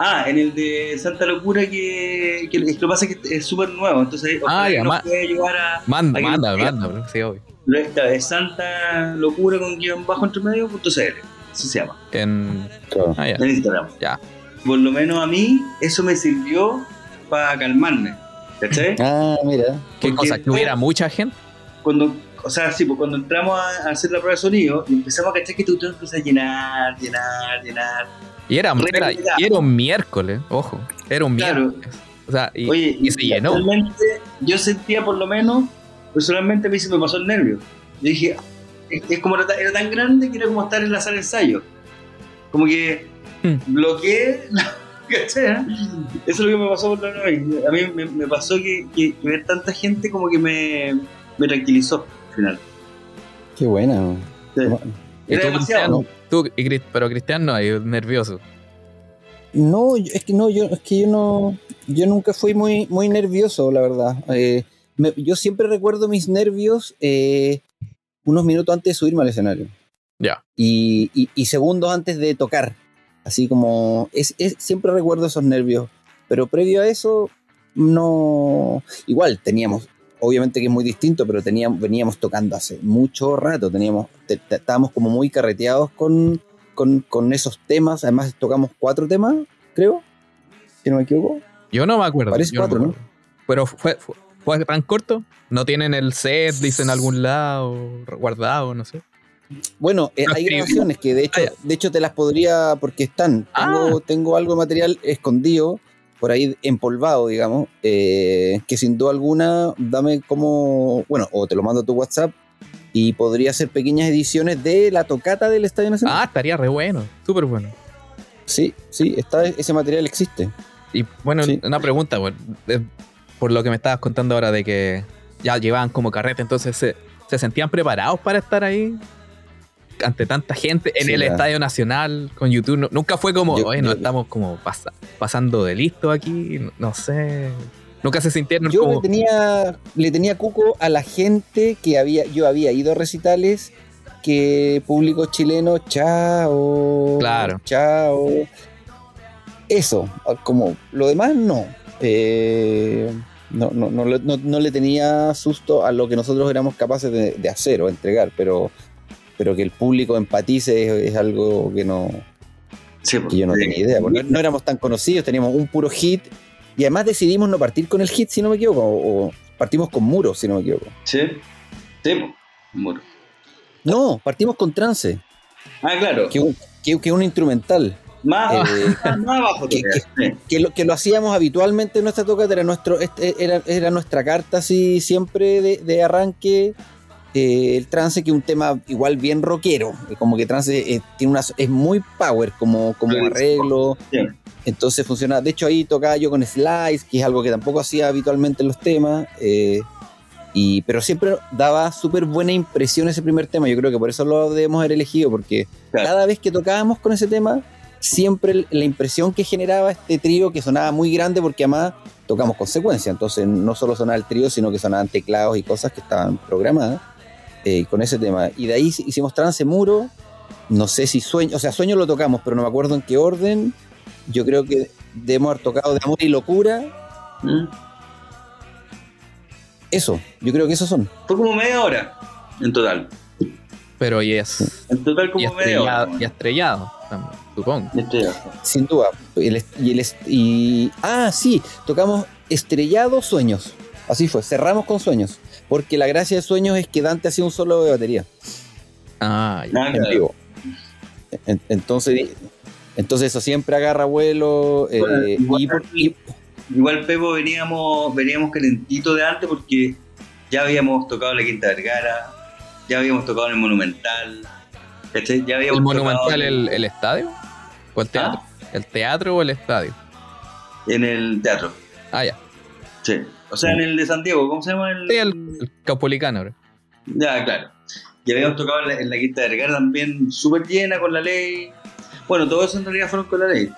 ah, en el de Santa Locura que, que lo que pasa es que es súper nuevo. Entonces, Ah, ya, nos puede ayudar a. Manda, a manda, manda, bro. Sí, obvio. Lo esta es Santa Locura con guion bajo entre medio punto CL. Así se llama. En... Claro. Ah, en Instagram. Ya. Por lo menos a mí, eso me sirvió para calmarme. ¿Cachai? Ah, mira. ¿Qué Porque cosa? ¿Que hubiera mucha gente? Cuando, o sea, sí, pues cuando entramos a, hacer la prueba de sonido y empezamos a cachar que tu empieza a llenar, llenar, llenar. Y era, era- era un miércoles, ojo. Era un Claro. miércoles. O sea, y, Oye, y se llenó. Realmente, yo sentía por lo menos, personalmente a mí se me pasó el nervio. Yo dije, es, es como era, tan- era tan grande que era como estar en la sala de ensayo. Como que Hmm. bloqueé. ¿Cachai? Eso es lo que me pasó por lo menos a mí. Me, me pasó que, que- que ver tanta gente como que me, me tranquilizó al final. Qué buena. Sí. ¿Y Era tú, demasiado. Cristian? Tú, pero Cristian no, ahí nervioso. No, es que no, yo, es que yo no, yo nunca fui muy, muy nervioso, la verdad. Eh, me- yo siempre recuerdo mis nervios eh, unos minutos antes de subirme al escenario Ya. y, y- y segundos antes de tocar. Así como, es, es- siempre recuerdo esos nervios. Pero previo a eso, no. Igual teníamos, obviamente que es muy distinto, pero teníamos, veníamos tocando hace mucho rato. Teníamos, te- te- estábamos como muy carreteados con, con, con esos temas. Además, tocamos cuatro temas, creo. Si no me equivoco. Yo no me acuerdo. Parece cuatro, ¿no? Pero fue, fue, fue tan corto. No tienen el set, dicen en algún lado, guardado, no sé. Bueno, eh, ¿Lo hay grabaciones que de hecho, Ah, de hecho te las podría, porque están. Tengo, Ah. tengo algo de material escondido, por ahí empolvado, digamos, eh, que sin duda alguna, dame como, bueno, o te lo mando a tu WhatsApp y podría hacer pequeñas ediciones de la tocata del Estadio Nacional. Ah, estaría re bueno, súper bueno. Sí, sí, está, ese material existe. Y bueno, Sí. una pregunta, por, de- por lo que me estabas contando ahora de que ya llevaban como carrete, entonces se, se sentían preparados para estar ahí ante tanta gente en Sí, el Estadio Nacional con YouTube. Nu- nunca fue como, Yo- oye, no estamos como pasa- pasando de listo aquí, no, no sé. Nunca se sintieron Yo como. le tenía, le tenía cuco a la gente que había, yo había ido a recitales que público chileno, chao, Claro. chao. Eso, como lo demás no. Eh, no, no, no, le- no- no le tenía susto a lo que nosotros éramos capaces de, de hacer o entregar, pero, pero que el público empatice es, es algo que no, Sí, que yo no tenía idea. porque no, éramos tan conocidos, teníamos un puro hit. Y además decidimos no partir con el hit, si no me equivoco. O, o partimos con muro, si no me equivoco. Sí, sí. Muro. No, partimos con trance, Ah, claro. que que, que un instrumental. Más, Eh, más abajo que- sí. que, lo, que lo hacíamos habitualmente en nuestra tocata, era, nuestro, este, era, era nuestra carta así siempre de, de arranque. eh, el trance, que es un tema igual bien rockero. eh, Como que trance eh, tiene una, es muy power como, como Sí. arreglo. Sí. Entonces funciona. De hecho, ahí tocaba yo con Slice, que es algo que tampoco hacía habitualmente en los temas. eh, y, pero siempre daba súper buena impresión ese primer tema. Yo creo que por eso lo debemos haber elegido, porque Claro. cada vez que tocábamos con ese tema, siempre la impresión que generaba este trío, que sonaba muy grande, porque además tocamos con secuencia. Entonces, no solo sonaba el trío, sino que sonaban teclados y cosas que estaban programadas eh, con ese tema. Y de ahí hicimos Trance Muro. No sé si sueño, o sea, sueño lo tocamos, pero no me acuerdo en qué orden. Yo creo que debemos haber tocado de amor y locura. Mm. Eso, yo creo que esos son. Fue como media hora en total. Pero y es. En total Y como media hora. y estrellado también, supongo. Estrellado. Sin duda. El y, el est- y- ah, sí, tocamos Estrellado Sueños. Así fue, cerramos con Sueños. Porque la gracia de Sueños es que Dante hacía un solo de batería Ah, ya. En vivo. En- entonces, entonces eso siempre agarra vuelo. eh, Bueno, igual y por- y- Igual Pepo veníamos, veníamos calentito de antes porque ya habíamos tocado la Quinta Vergara, ya habíamos tocado en el Monumental, ¿cachai? Ya habíamos ¿El Monumental, tocado el, el estadio? ¿O el teatro? ¿El teatro o el estadio? en el teatro. Ah, ya. Sí. O sea, en el de Santiago, ¿cómo se llama? El, Sí, el, el bro. Ya, claro. Y habíamos tocado en la, en la Quinta Vergara también súper llena con la ley. Bueno, todo eso en realidad fueron con la ley.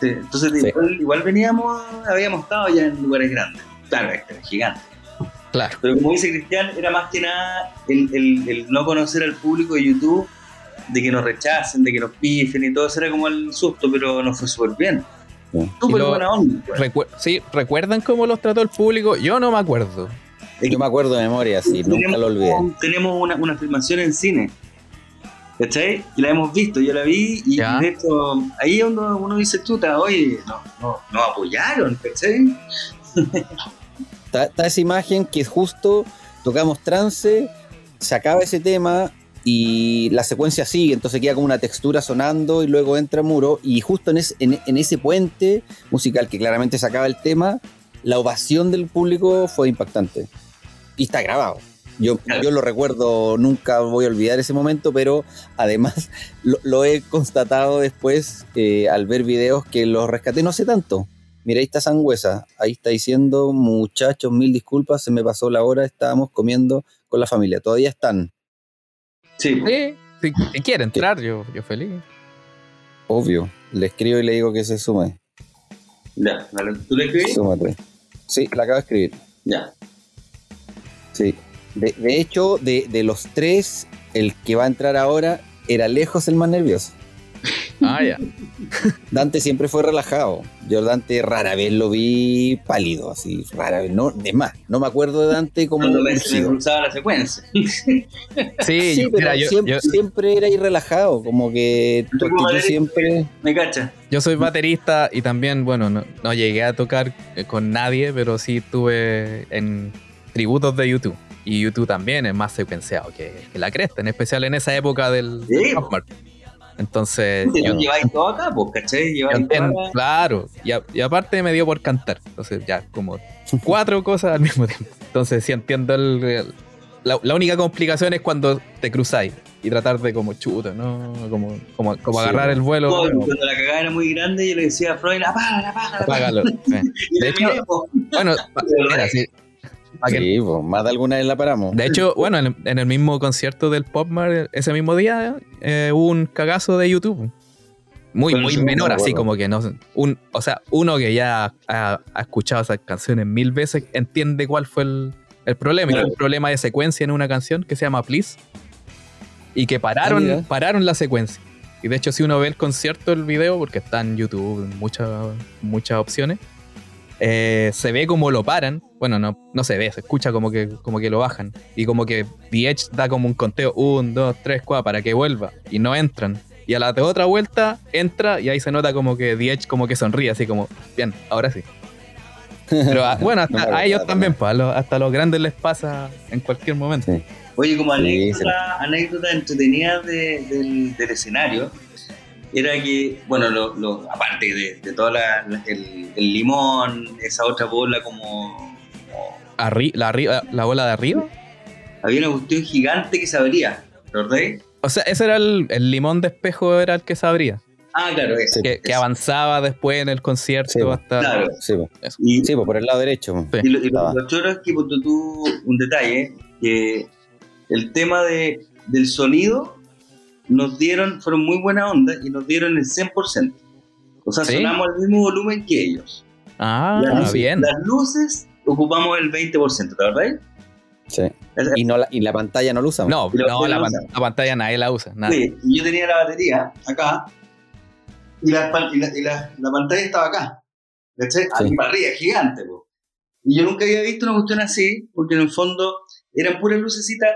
Sí, Entonces, Sí. igual, igual veníamos, habíamos estado ya en lugares grandes. Claro, este gigante. Claro. Pero como dice Cristian, era más que nada el, el- el no conocer al público de YouTube, de que nos rechacen, de que nos pifen y todo eso era como el susto, pero nos fue súper bien. Sí. Súper lo- buena onda. pues. Recu- sí, ¿recuerdan cómo los trató el público? Yo no me acuerdo. yo me acuerdo de memoria, sí, nunca lo olvidé. Tenemos una, una filmación en cine. ¿Cachai? Y la hemos visto, yo la vi y Ya. de hecho ahí uno, uno dice, chuta, oye, no, no, nos apoyaron, ¿cachai? Está, está esa imagen que es justo tocamos trance, se acaba ese tema y la secuencia sigue, entonces queda como una textura sonando y luego entra muro y justo en, ese- en- en ese puente musical que claramente se acaba el tema, la ovación del público fue impactante y está grabado. Yo, yo lo recuerdo, nunca voy a olvidar ese momento, pero además lo, lo he constatado después eh, al ver videos que los rescaté no hace tanto. Mira, ahí está Sangüesa, ahí está diciendo, muchachos, mil disculpas, se me pasó la hora, estábamos comiendo con la familia, todavía están, Sí, Sí, si, si quiere entrar, yo, yo feliz. obvio. Le escribo y le digo que se sume, ya, ¿tú le escribís? súmate. Sí, la acabo de escribir, Ya. sí. De, de hecho, de, de los tres, el que va a entrar ahora era lejos el más nervioso. Ah, ya. Dante siempre fue relajado. Yo Dante rara vez lo vi pálido, así, rara vez. No, de más, no me acuerdo de Dante como Cuando urgido. cruzaba la secuencia. Sí, Sí, yo- pero mira, yo, siempre, yo- siempre era irrelajado, como que tu Como actitud baterista. siempre... ¿Me cacha? yo soy baterista y también, bueno, no, no llegué a tocar eh, con nadie, pero sí estuve en tributos de YouTube. Y YouTube también es más secuenciado que, que la cresta, en especial en esa época del, Sí, del. Entonces, yo- lleváis todo acá, pues, ¿cachai? claro. Y, a- y aparte me dio por cantar. Entonces, ya, como cuatro cosas al mismo tiempo. Entonces, sí entiendo el. el- la, la única complicación es cuando te cruzáis y tratar de como chuto, ¿no? Como, como, como Sí, agarrar el vuelo. Cuando como, cuando la cagada era muy grande, yo le decía a Freud, apágala, apágala, apágala. apágalo. Sí. De hecho. Bueno, mira, sí. Sí, pues, más de alguna vez la paramos. De hecho, bueno, en, en el mismo concierto del Pop Mart, ese mismo día, eh, hubo un cagazo de YouTube. Muy, muy menor, me así como que no. Un, o sea, uno que ya ha, ha escuchado esas canciones mil veces entiende cuál fue el, el problema. Y Claro. fue un problema de secuencia en una canción que se llama Please. Y que Ah, pararon, mira. pararon la secuencia. Y de hecho, si uno ve el concierto, el video, porque está en YouTube, muchas, muchas opciones, eh, se ve como lo paran. Bueno, no, no se ve, se escucha como que, como que lo bajan. Y como que The Edge da como un conteo: 1, 2, 3, 4 para que vuelva. Y no entran. Y a la de otra vuelta entra y ahí se nota como que The Edge como que sonríe, así como, bien, ahora sí. Pero a- bueno, hasta No me a ellos también, pa, a los- hasta a los grandes les pasa en cualquier momento. Sí. Oye, como Sí, anécdota, anécdota entretenida de- del, del escenario, era que, bueno, lo, lo- aparte de, de la- el, el limón, esa otra bola como- Arri- la, arri- la bola de arriba. Había una cuestión gigante que se abría, ¿verdad? O sea, ese era el, el limón de espejo, era el que se abría. Ah, claro. Sí. Que, que eso. avanzaba después en el concierto Sí, hasta. Claro. Sí, pues. Y, Sí, pues, por el lado derecho. Sí. y lo, y lo- lo choro es que punto tú, un detalle, que el tema de, del sonido nos dieron, fueron muy buena onda y nos dieron el 100%. O sea, ¿Sí? sonamos al mismo volumen que ellos. Ah, Las luces- bien. Las luces ocupamos el 20%, ¿te verdad? Sí. Y, no la, y la pantalla no la usamos. No, la, no pan- la pantalla nadie la usa. Nada. Sí, y yo tenía la batería acá y la, y la, y la- la pantalla estaba acá. ¿Cachai? Para arriba, gigante. po. Y yo nunca había visto una cuestión así, porque en el fondo eran puras lucecitas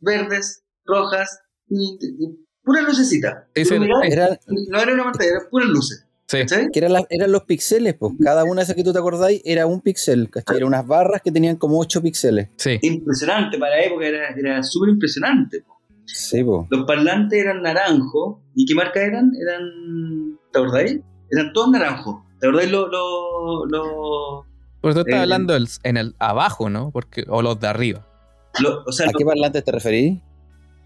verdes, rojas, y, y- puras lucecitas. Sí, No era una pantalla, eran puras luces. Que eran, las- eran los píxeles, pues. Cada una de esas que tú te acordáis era un píxel, ¿cachai? Eran unas barras que tenían como 8 píxeles. Sí. Impresionante, para la época era, era súper impresionante. po. Sí, pues. Los parlantes eran naranjo. ¿Y qué marca eran? Eran. ¿Te acordáis? Eran todos naranjos. ¿Te acordáis los. Lo, lo, Pero tú estás Eh, hablando del- en el abajo, ¿no? Porque, o los de arriba. lo- o sea, ¿A qué parlantes te referís?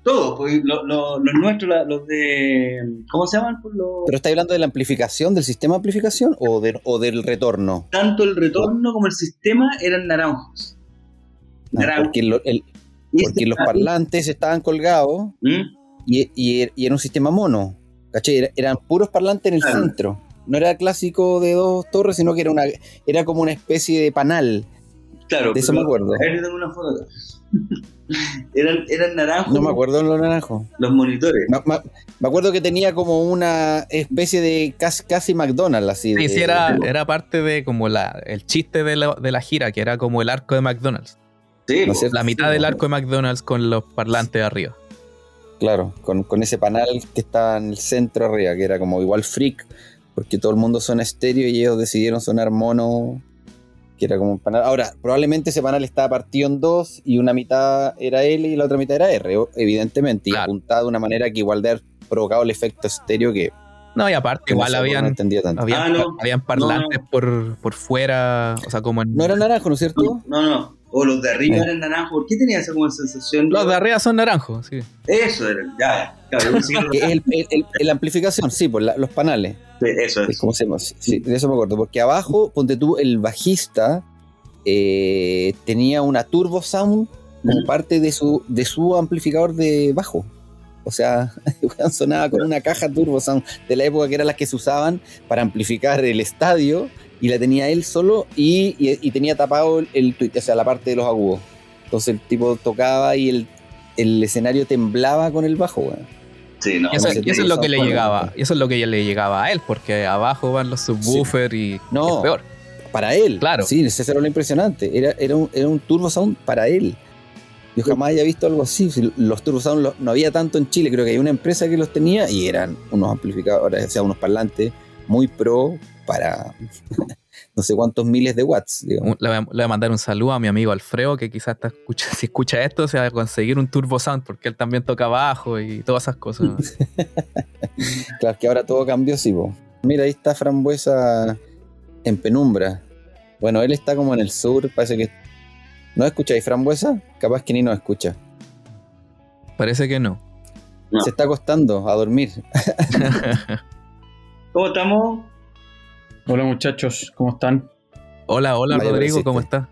Todos, pues, lo- lo- los nuestros, los de. ¿Cómo se llaman? Pues, los- ¿Pero estás hablando de la amplificación, del sistema de amplificación o, de- o del retorno? tanto el retorno como el sistema eran naranjos. Ah, Naranjo. porque el- este- los parlantes estaban colgados ¿Mm? y, y- y era un sistema mono. Era- eran puros parlantes en el Claro. centro. No era clásico de dos torres, sino que era una era como una especie de panal. Claro. De eso pero- me acuerdo. A ver, yo tengo una foto acá. eran, eran naranjos No me acuerdo en lo naranjo. los monitores. Me, acuerdo que tenía como una especie de casi, casi McDonald's así. Sí, de- sí, era, de- era parte de como la, el chiste de la, de la gira, que era como el arco de McDonald's. Sí, No po. sé. La mitad Sí, del arco de McDonald's con los parlantes arriba. Claro, con, con ese panal que estaba en el centro arriba, que era como igual freak, porque todo el mundo suena estéreo y ellos decidieron sonar mono, que era como un panal. Ahora, probablemente ese panal estaba partido en dos y una mitad era L y la otra mitad era R, evidentemente, y Claro. apuntado de una manera que igual de haber provocado el efecto estéreo que, No, y aparte, igual no habían, entendía tanto. habían, Ah, no. habían parlantes Por, por fuera, o sea, como en... No era naranjo, ¿no es cierto? No, no. O los de arriba eran naranjos. ¿Por qué tenía esa como sensación? Los de arriba son naranjos, sí. Eso era. Ya. Claro, el, el- el- la amplificación, sí, pues la- los panales. Sí, Eso Es es. como se llama, sí, de eso me acuerdo. Porque abajo, ponte tú, el bajista eh, tenía una turbo sound como parte de su, de su amplificador de bajo. O sea, sonaba con una caja turbo sound de la época que eran las que se usaban para amplificar el estadio y la tenía él solo y, y- y tenía tapado el, el tweet, o sea, la parte de los agudos. Entonces el tipo tocaba y el, el escenario temblaba con el bajo, weón. Sí, no. Y eso, no y eso es lo que le Bueno, llegaba, y eso es lo que le llegaba a él, porque abajo van los subwoofers y No. es peor. para él. Claro. Sí, eso era lo impresionante. Era, era, un, era un turbo sound para él. Yo jamás había visto algo así. Los turbo sound los- no había tanto en Chile. Creo que hay una empresa que los tenía y eran unos amplificadores, o sea, unos parlantes muy pro para no sé cuántos miles de watts. Le voy, a, mandar un saludo a mi amigo Alfredo, que quizás está escucha, si escucha esto se va a conseguir un turbo sound, porque él también toca bajo y todas esas cosas. claro, que ahora todo cambió, sí. Mira, ahí está Frambuesa en penumbra. Bueno, él está como en el sur, parece que... ¿No escucháis Frambuesa? Capaz que ni nos escucha. Parece que no. Se está acostando a dormir. ¿Cómo estamos? Hola muchachos, ¿cómo están? Hola, hola Rodrigo, ¿cómo estás?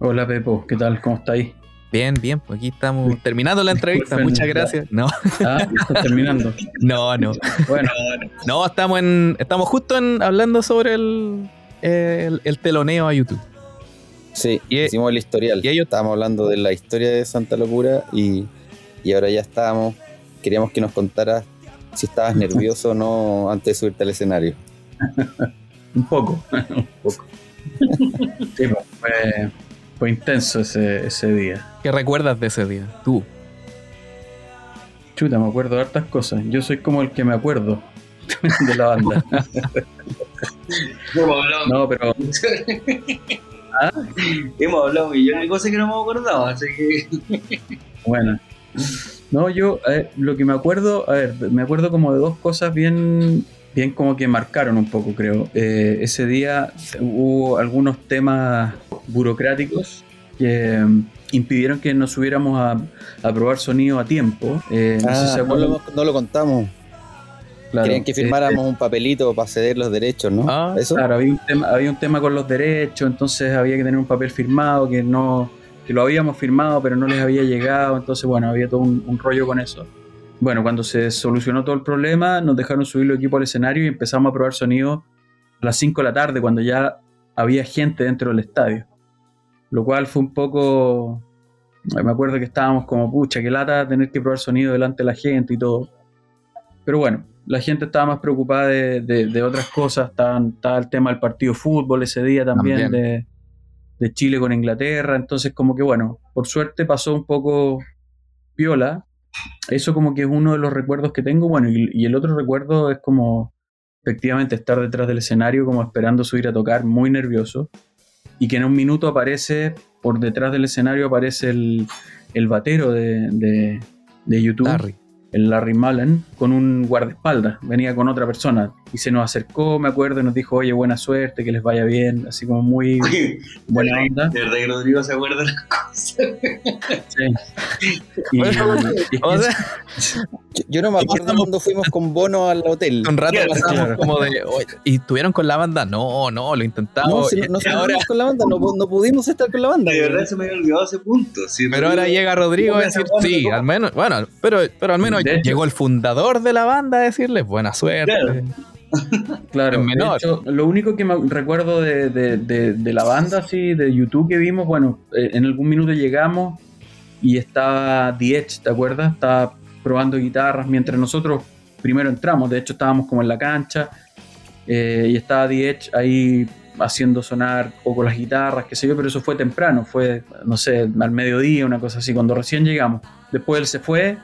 Hola Pepo, ¿qué tal? ¿Cómo estáis? Bien, bien, pues aquí estamos terminando la entrevista, muchas gracias. No. Ah, terminando. no, no. Bueno, no, estamos en estamos justo en hablando sobre el, el, teloneo a YouTube. Sí, hicimos el historial. Y ellos estábamos hablando de la historia de Santa Locura y y ahora ya estábamos, queríamos que nos contaras si estabas nervioso o no antes de subirte al escenario. un poco, un poco. sí, pues, fue, intenso ese, ese día. ¿Qué recuerdas de ese día? Tú. Chuta, me acuerdo de hartas cosas. Yo soy como el que me acuerdo de la banda. no, pero. ¿Ah? Hemos hablado millones de cosas que no me acordado, así que. bueno, no, yo lo que me acuerdo, a ver, me acuerdo como de dos cosas bien, bien como que marcaron un poco, creo. Eh, ese día hubo algunos temas burocráticos que mm, impidieron que nos subiéramos a, probar sonido a tiempo. Eh, no, ah, lo, contamos. Querían que firmáramos un papelito para ceder los derechos, ¿no? Ah, claro, había un, tema, había un tema con los derechos, entonces había que tener un papel firmado que no que lo habíamos firmado pero no les había llegado, entonces bueno, había todo un, rollo con eso. Bueno, cuando se solucionó todo el problema, nos dejaron subir el equipo al escenario y empezamos a probar sonido a las 5 de la tarde, cuando ya había gente dentro del estadio. Lo cual fue un poco... Me acuerdo que estábamos como, pucha, qué lata tener que probar sonido delante de la gente y todo. Pero bueno, la gente estaba más preocupada de, otras cosas. Estaba, estaba, el tema del partido de fútbol ese día también, también. De, Chile con Inglaterra, entonces como que bueno, por suerte pasó un poco piola, eso como que es uno de los recuerdos que tengo, bueno, y, el otro recuerdo es como efectivamente estar detrás del escenario como esperando subir a tocar, muy nervioso, y que en un minuto aparece, por detrás del escenario aparece el, el batero de, de, de YouTube el Larry Mullen, con un guardaespaldas, venía con otra persona y se nos acercó, me acuerdo, y nos dijo, oye, buena suerte, que les vaya bien, así como muy buena onda. De verdad que Rodrigo se acuerda de las cosas. Sí. o sea, yo, no me acuerdo cuando fuimos con Bono al hotel. Un rato pasamos como de, ¿y estuvieron con la banda? No, no, lo intentamos. No, si no, ahora... con la banda, no, no, pudimos estar con la banda. De verdad se me había olvidado ese punto. pero ahora llega Rodrigo a decir, sí, al menos, bueno, pero, pero al menos llegó el fundador de la banda a decirles buena suerte. Claro, menor. lo único que me recuerdo de, la banda, así, de YouTube que vimos, bueno, eh, en algún minuto llegamos y estaba The ¿te acuerdas? Estaba probando guitarras mientras nosotros primero entramos, de hecho estábamos como en la cancha eh, y estaba The ahí haciendo sonar un poco las guitarras, qué sé yo, pero eso fue temprano, fue, no sé, al mediodía, una cosa así, cuando recién llegamos. Después él se fue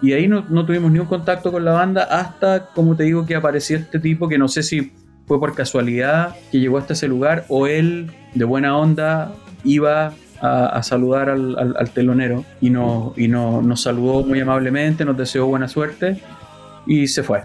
y ahí no, tuvimos ni un contacto con la banda hasta, como te digo, que apareció este tipo que no sé si fue por casualidad que llegó hasta ese lugar o él, de buena onda, iba a, saludar al, telonero y, no, y no, nos saludó muy amablemente, nos deseó buena suerte y se fue.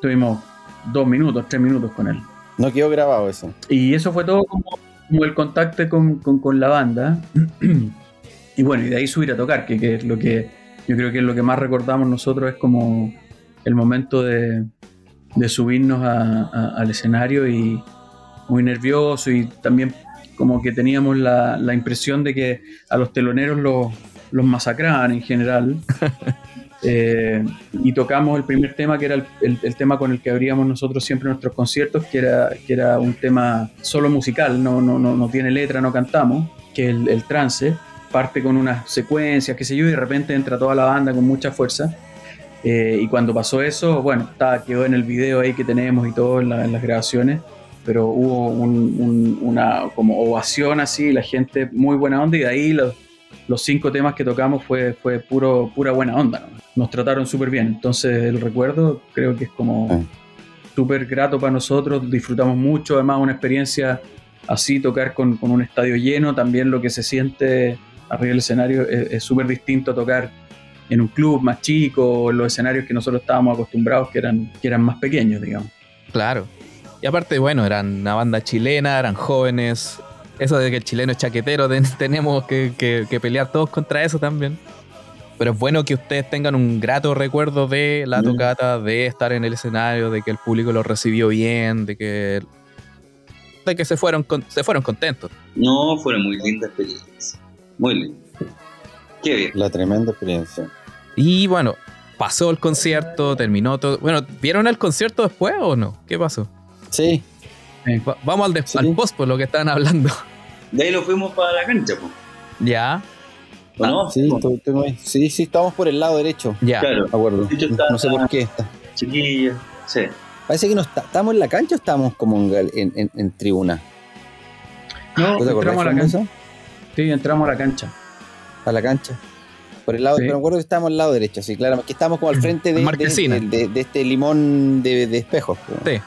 Tuvimos dos minutos, tres minutos con él. No quedó grabado eso. Y eso fue todo como, el contacto con, con, la banda. y bueno, y de ahí subir a tocar, que, que es lo que yo creo que lo que más recordamos nosotros es como el momento de, subirnos al escenario y muy nervioso y también como que teníamos la, impresión de que a los teloneros los, los masacraban en general. Eh, y tocamos el primer tema que era el, tema con el que abríamos nosotros siempre nuestros conciertos, que era, que era un tema solo musical, no, no, no, no tiene letra, no cantamos, que es el trance parte con unas secuencias, qué sé yo, y de repente entra toda la banda con mucha fuerza. Eh, y cuando pasó eso, bueno, está, quedó en el video ahí que tenemos y todo en, las grabaciones, pero hubo una como ovación así, la gente muy buena onda y de ahí los, los cinco temas que tocamos fue, fue puro, pura buena onda. Nos trataron súper bien, entonces el recuerdo creo que es como... súper grato para nosotros, disfrutamos mucho, además una experiencia así, tocar con, con un estadio lleno, también lo que se siente arriba del escenario es súper distinto a tocar en un club más chico, o en los escenarios que nosotros estábamos acostumbrados, que eran, que eran más pequeños, digamos. Claro. Y aparte, bueno, eran una banda chilena, eran jóvenes. Eso de que el chileno es chaquetero, ten- tenemos que, que- que pelear todos contra eso también. Pero es bueno que ustedes tengan un grato recuerdo de la tocata, de estar en el escenario, de que el público lo recibió bien, de que de que se fueron con- se fueron contentos. No, fueron muy lindas experiencias. Muy lindas. Qué bien. La tremenda experiencia. Y bueno, pasó el concierto, terminó todo. Bueno, ¿vieron el concierto después o no? ¿Qué pasó? Sí, Va- vamos al, des- Sí. al post por lo que estaban hablando. De ahí nos fuimos para la cancha, pues. ya, ¿O no? sí, sí, sí, estábamos por el lado derecho. ya. Claro. Acuerdo. De está- No sé por qué está. Chiquilla. Sí. Parece que no está, ¿estamos en la cancha o estamos como en, en, en- tribuna? No, ¿Tú te acordás, entramos a la cancha. Sí, entramos a la cancha. A la cancha. Por el lado, Sí. pero me acuerdo que estábamos al lado derecho, sí, claro, que estábamos como al frente de, de, Marquesina. de- de- de este limón de, de espejos. pues. Sí,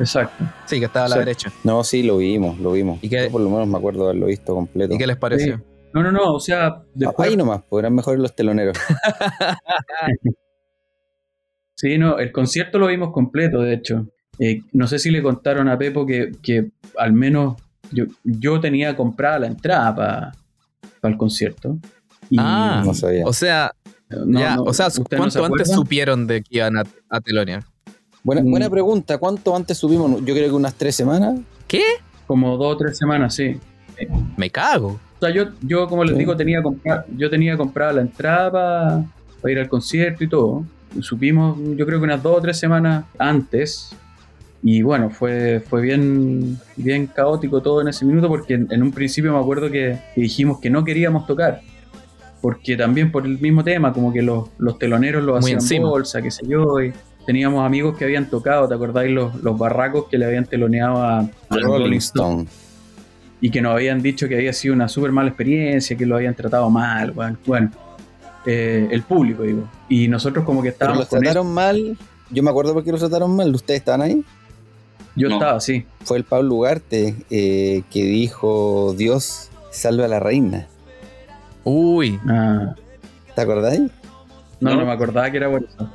Exacto. sí, que estaba a la Sí. derecha. No, sí, lo vimos, lo vimos. ¿Y qué- Yo por lo menos me acuerdo de haberlo visto completo. ¿Y qué les pareció? No, no, no, o sea, después, Ahí nomás, podrán mejores los teloneros. Sí, no, el concierto lo vimos completo, de hecho. Eh, no sé si le contaron a Pepo que, que al menos yo, yo tenía comprada la entrada para el concierto. Y- Ah, No sabía. O sea, no, ya, no, o sea, ¿ustedes no ¿cuánto se antes supieron de que iban a, a telonear? Buena, Mm. buena pregunta. ¿Cuánto antes subimos? Yo creo que unas tres semanas. ¿Qué? Como dos o tres semanas, sí. Me cago. O sea, yo, yo como les Sí. digo, tenía compra- yo tenía comprada la entrada para ir al concierto y todo. Supimos, yo creo que unas dos o tres semanas antes. Y bueno, fue, fue bien, bien caótico todo en ese minuto porque en, en un principio me acuerdo que, que dijimos que no queríamos tocar. Porque también por el mismo tema, como que los, los teloneros lo Muy hacían encima. bolsa, qué sé yo. Y teníamos amigos que habían tocado, ¿te acordáis? Los, los barracos que le habían teloneado a, a los Rolling Stone. y que nos habían dicho que había sido una súper mala experiencia, que lo habían tratado mal, bueno, eh, el público, digo. Y nosotros como que Pero estábamos los con eso. trataron mal. Yo me acuerdo por qué los trataron mal. ¿Ustedes estaban ahí? Yo No. estaba así. Fue el Pablo Ugarte eh, que dijo: Dios salve a la reina. Uy, Ah, ¿Te acordáis? no, no, ¿No? me acordaba que era por eso.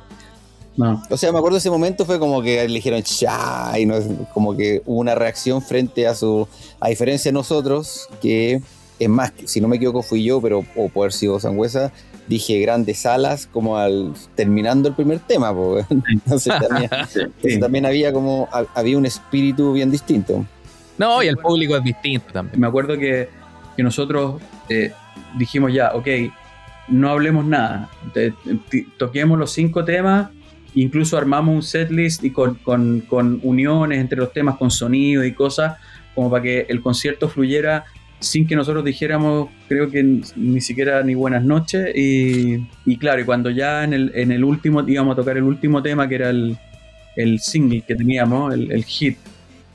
No, O sea, me acuerdo ese momento fue como que le dijeron cha y no, como que hubo una reacción frente a su. A diferencia de nosotros, que es más, si no me equivoco fui yo, pero o puede haber sido Sangüesa, dije grandes alas como al terminando el primer tema, po, entonces también, Sí. entonces también había como ha- había un espíritu bien distinto. no, y el público es distinto también. me acuerdo que, que nosotros eh, dijimos ya, ok, no hablemos nada, Te- te- toquemos los cinco temas, incluso armamos un setlist y con, con, con uniones entre los temas, con sonido y cosas, como para que el concierto fluyera sin que nosotros dijéramos, creo que ni, siquiera ni buenas noches. Y, y claro, y cuando ya en el, en el último, íbamos a tocar el último tema, que era el, el single que teníamos, el, el hit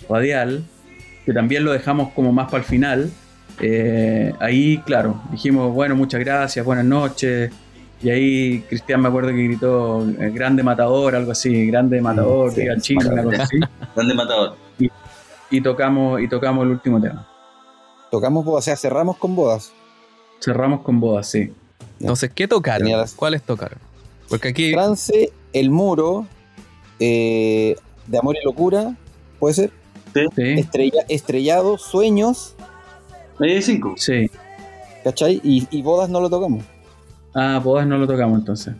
radial, que también lo dejamos como más para el final. eh, ahí, claro, dijimos, bueno, muchas gracias, buenas noches. Y ahí Cristian me acuerdo que gritó, eh, grande matador, algo así, grande matador, Sí, diga Chile, una cosa así. Grande matador. Y tocamos, y tocamos el último tema. Tocamos bodas, o sea, cerramos con bodas. Cerramos con bodas, sí. Entonces, ¿qué tocaron? Las- ¿Cuáles tocaron? Porque aquí, France, El Muro, eh, De Amor y Locura, puede ser. Sí, Estrella- estrellado, Sueños, hay cinco. sí. ¿cachai? Y, y bodas no lo tocamos. Ah, bodas no lo tocamos entonces.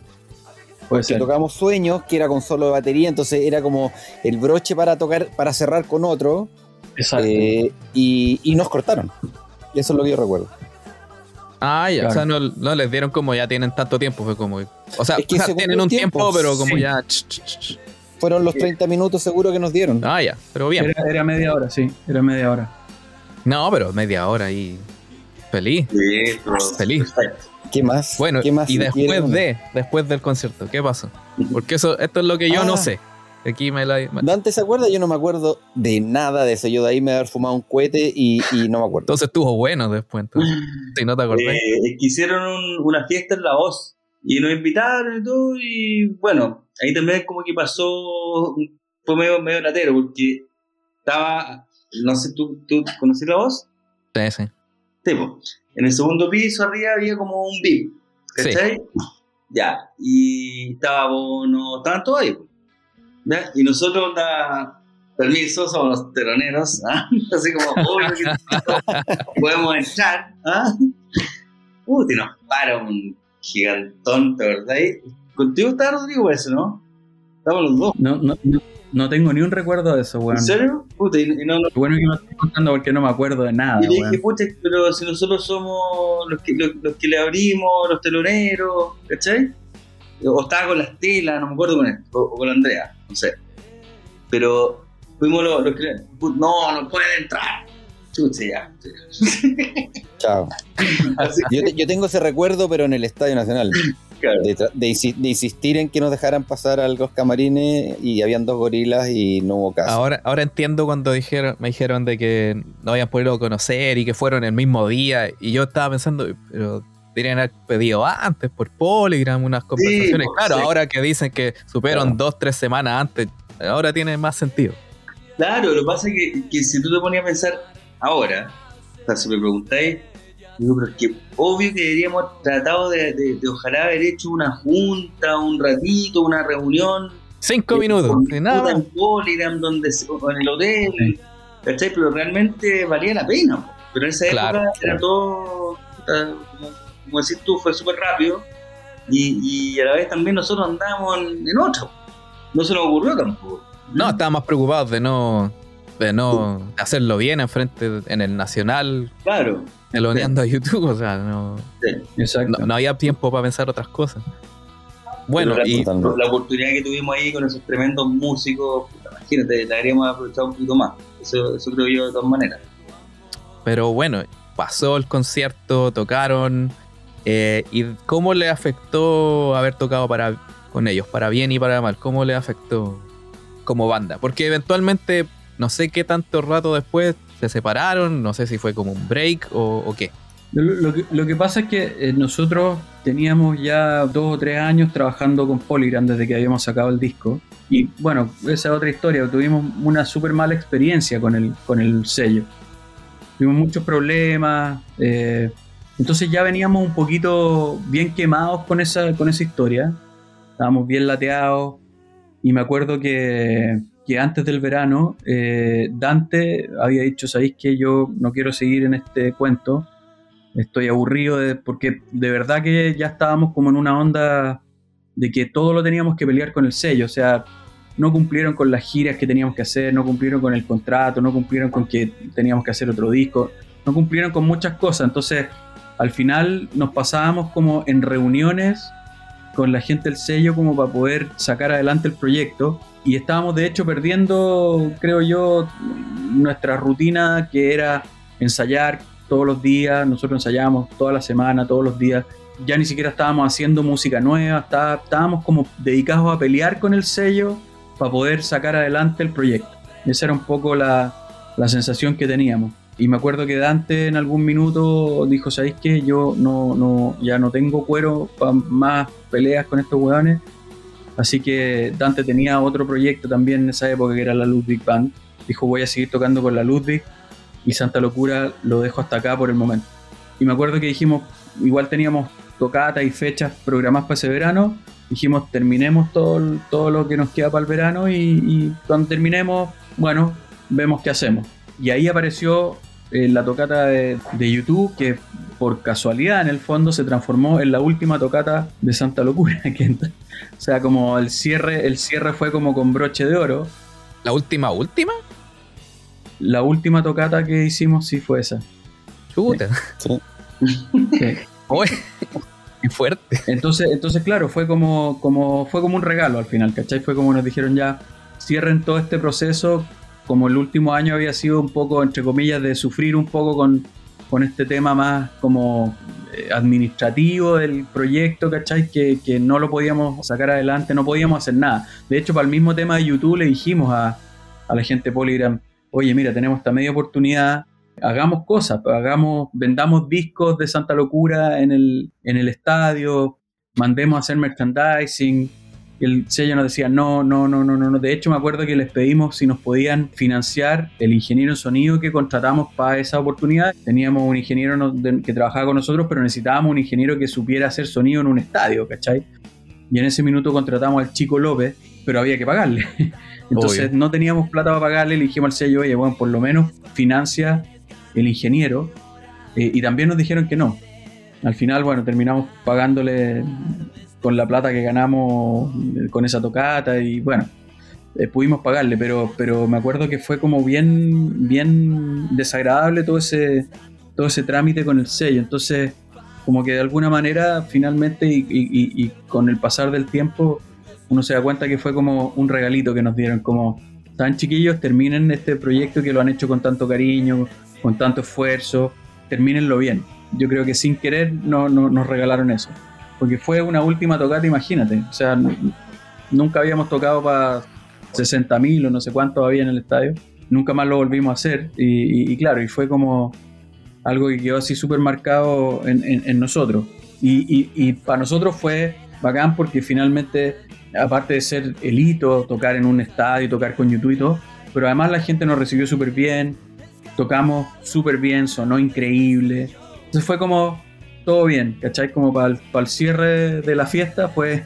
Puede ser. tocamos Sueños, que era con solo de batería, entonces era como el broche para tocar, para cerrar con otro, Exacto. eh, y, y nos cortaron. Eso es lo que yo recuerdo. ah, ya, Claro. o sea, no, no les dieron como ya tienen tanto tiempo, fue como, o sea, Es que o sea, según tienen un tiempo, tiempo, pero como sí. ya, ch, ch, ch. Fueron los 30 minutos seguro que nos dieron. ah, ya, pero bien. Era, era media hora, sí. Era media hora. No, pero media hora y feliz. Sí, Feliz. Perfecto. ¿Qué más? Bueno, ¿Qué más y después de, después del concierto, ¿qué pasó? Porque eso, esto es lo que yo no Ah. sé. Aquí me la. ¿Dante se acuerda? Yo no me acuerdo de nada de eso. Yo de ahí me haber fumado un cohete y, y no me acuerdo. Entonces estuvo bueno después, entonces. Si no te acordás. Eh, es que hicieron un- una fiesta en La Voz y nos invitaron y todo y bueno, ahí también como que pasó fue medio, medio latero porque estaba, no sé, ¿tú, tú conocí la voz? Sí, sí. Sí. En el segundo piso arriba había como un VIP, ¿cachai? Ya, y estaba Bono, estaban todos ahí. ¿Ya? Y nosotros, permiso, somos los teloneros, ¿ah? así como, "Uy, que- podemos entrar. ¿ah? Uh, y nos para un gigantón, ¿te verdad? Contigo está Rodrigo eso, ¿no? Estamos los dos. No, no, no, no tengo ni un recuerdo de eso, weón. ¿En serio? Puta, y, no, bueno que me estás contando porque no me acuerdo de nada, y le dije, pucha, pero si nosotros somos los que, los, los que le abrimos, los teloneros, ¿cachai? O estaba con las telas, no me acuerdo con él, o, o con Andrea, no sé. Pero fuimos los, los que. No, no pueden entrar. Chucha, ya. Chao. Yo, te- yo tengo ese recuerdo, pero en el Estadio Nacional. claro. De, de insistir en que nos dejaran pasar a los camarines y habían dos gorilas y no hubo caso. Ahora, ahora entiendo cuando dijeron, me dijeron de que no habían podido conocer y que fueron el mismo día. Y yo estaba pensando, pero deberían haber pedido antes por Polygram unas conversaciones. claro, sí. ahora que dicen que supieron Claro. dos, tres semanas antes, ahora tiene más sentido. Claro, lo que pasa es que, que si tú te ponías a pensar ahora, o sea, si me preguntáis, digo, pero es que obvio que deberíamos tratado de, de- de ojalá haber hecho una junta, un ratito, una reunión. Cinco eh, minutos, con- de nada. En Polygram, donde, en el hotel, ¿cachai? Pero realmente valía la pena. Pero en esa Claro, época era claro. todo, puta, como, decís tú, fue súper rápido. Y, y a la vez también nosotros andábamos en, en otra. No se nos ocurrió tampoco. No, estábamos preocupados de no, de no hacerlo bien enfrente en el Nacional, Claro. eloneando a YouTube. O sea, no, Exacto. no, no había tiempo para pensar otras cosas. Bueno, Pero y la oportunidad que tuvimos ahí con esos tremendos músicos, puta, imagínate, la habríamos aprovechado un poquito más. Eso, eso creo yo de todas maneras. Pero bueno, pasó el concierto, tocaron. Eh, ¿Y cómo le afectó haber tocado con ellos, para bien y para mal? ¿Cómo le afectó como banda? Porque eventualmente, no sé qué tanto rato después se separaron, no sé si fue como un break o, qué. Lo, lo que, lo que pasa es que eh, nosotros teníamos ya dos o tres años trabajando con Polygram desde que habíamos sacado el disco. Y bueno, esa es otra historia. Tuvimos una súper mala experiencia con el, con el sello. Tuvimos muchos problemas. eh, entonces ya veníamos un poquito bien quemados con esa, con esa historia. Estábamos bien lateados. Y me acuerdo que, que antes del verano, eh, Dante había dicho, ¿sabéis que yo no quiero seguir en este cuento? Estoy aburrido de, porque de verdad que ya estábamos como en una onda de que todo lo teníamos que pelear con el sello. O sea, no cumplieron con las giras que teníamos que hacer, no cumplieron con el contrato, no cumplieron con que teníamos que hacer otro disco, no cumplieron con muchas cosas. Entonces, al final nos pasábamos como en reuniones con la gente del sello como para poder sacar adelante el proyecto y estábamos de hecho perdiendo, creo yo, nuestra rutina que era ensayar todos los días, nosotros ensayábamos toda la semana, todos los días, ya ni siquiera estábamos haciendo música nueva, está- estábamos como dedicados a pelear con el sello para poder sacar adelante el proyecto. Esa era un poco la, la sensación que teníamos. Y me acuerdo que Dante en algún minuto dijo, ¿sabéis qué? Yo no, no, ya no tengo cuero para más peleas con estos hueones. Así que Dante tenía otro proyecto también en esa época que era la Ludwig Band. Dijo, voy a seguir tocando con la Ludwig y Santa Locura lo dejo hasta acá por el momento. Y me acuerdo que dijimos, igual teníamos tocatas y fechas programadas para ese verano. Dijimos, terminemos todo, todo lo que nos queda para el verano y, y cuando terminemos, bueno, vemos qué hacemos. Y ahí apareció eh, la tocata de, de YouTube que por casualidad en el fondo se transformó en la última tocata de Santa Locura. que- o sea, como el cierre, el cierre fue como con broche de oro. ¿La última, última? La última tocata que hicimos sí fue esa. Chuta. Sí. Sí. Uy, qué fuerte. Entonces, entonces claro, fue como, como, fue como un regalo al final, ¿cachai? Fue como nos dijeron ya, cierren todo este proceso, como el último año había sido un poco, entre comillas, de sufrir un poco con, con este tema más como eh, administrativo del proyecto, ¿cachai? Que, que no lo podíamos sacar adelante, no podíamos hacer nada. De hecho, para el mismo tema de YouTube le dijimos a, a la gente de Polygram, oye, mira, tenemos esta media oportunidad, hagamos cosas, hagamos, vendamos discos de Santa Locura en el, en el estadio, mandemos a hacer merchandising, el sello nos decía, no, no, no, no, no. De hecho, me acuerdo que les pedimos si nos podían financiar el ingeniero en sonido que contratamos para esa oportunidad. Teníamos un ingeniero que trabajaba con nosotros, pero necesitábamos un ingeniero que supiera hacer sonido en un estadio, ¿cachai? Y en ese minuto contratamos al chico López, pero había que pagarle. Entonces no teníamos plata para pagarle, le dijimos al sello, oye, bueno, por lo menos financia el ingeniero. Eh, y también nos dijeron que no. Al final, bueno, terminamos pagándole con la plata que ganamos eh, con esa tocata y bueno, eh, pudimos pagarle, pero, pero me acuerdo que fue como bien, bien desagradable todo ese, todo ese trámite con el sello. Entonces, como que de alguna manera, finalmente y, con el pasar del tiempo, uno se da cuenta que fue como un regalito que nos dieron, como tan chiquillos, terminen este proyecto que lo han hecho con tanto cariño, con tanto esfuerzo, termínenlo bien. Yo creo que sin querer no, no, nos regalaron eso porque fue una última tocata, imagínate. O sea, nunca habíamos tocado para 60.000 o no sé cuánto había en el estadio. Nunca más lo volvimos a hacer. Y, claro, y fue como algo que quedó así súper marcado en, nosotros. Y, para nosotros fue bacán porque finalmente, aparte de ser el hito, tocar en un estadio, tocar con YouTube y todo, pero además la gente nos recibió súper bien, tocamos súper bien, sonó increíble. Entonces fue como todo bien, ¿cachai? Como para el, cierre de la fiesta fue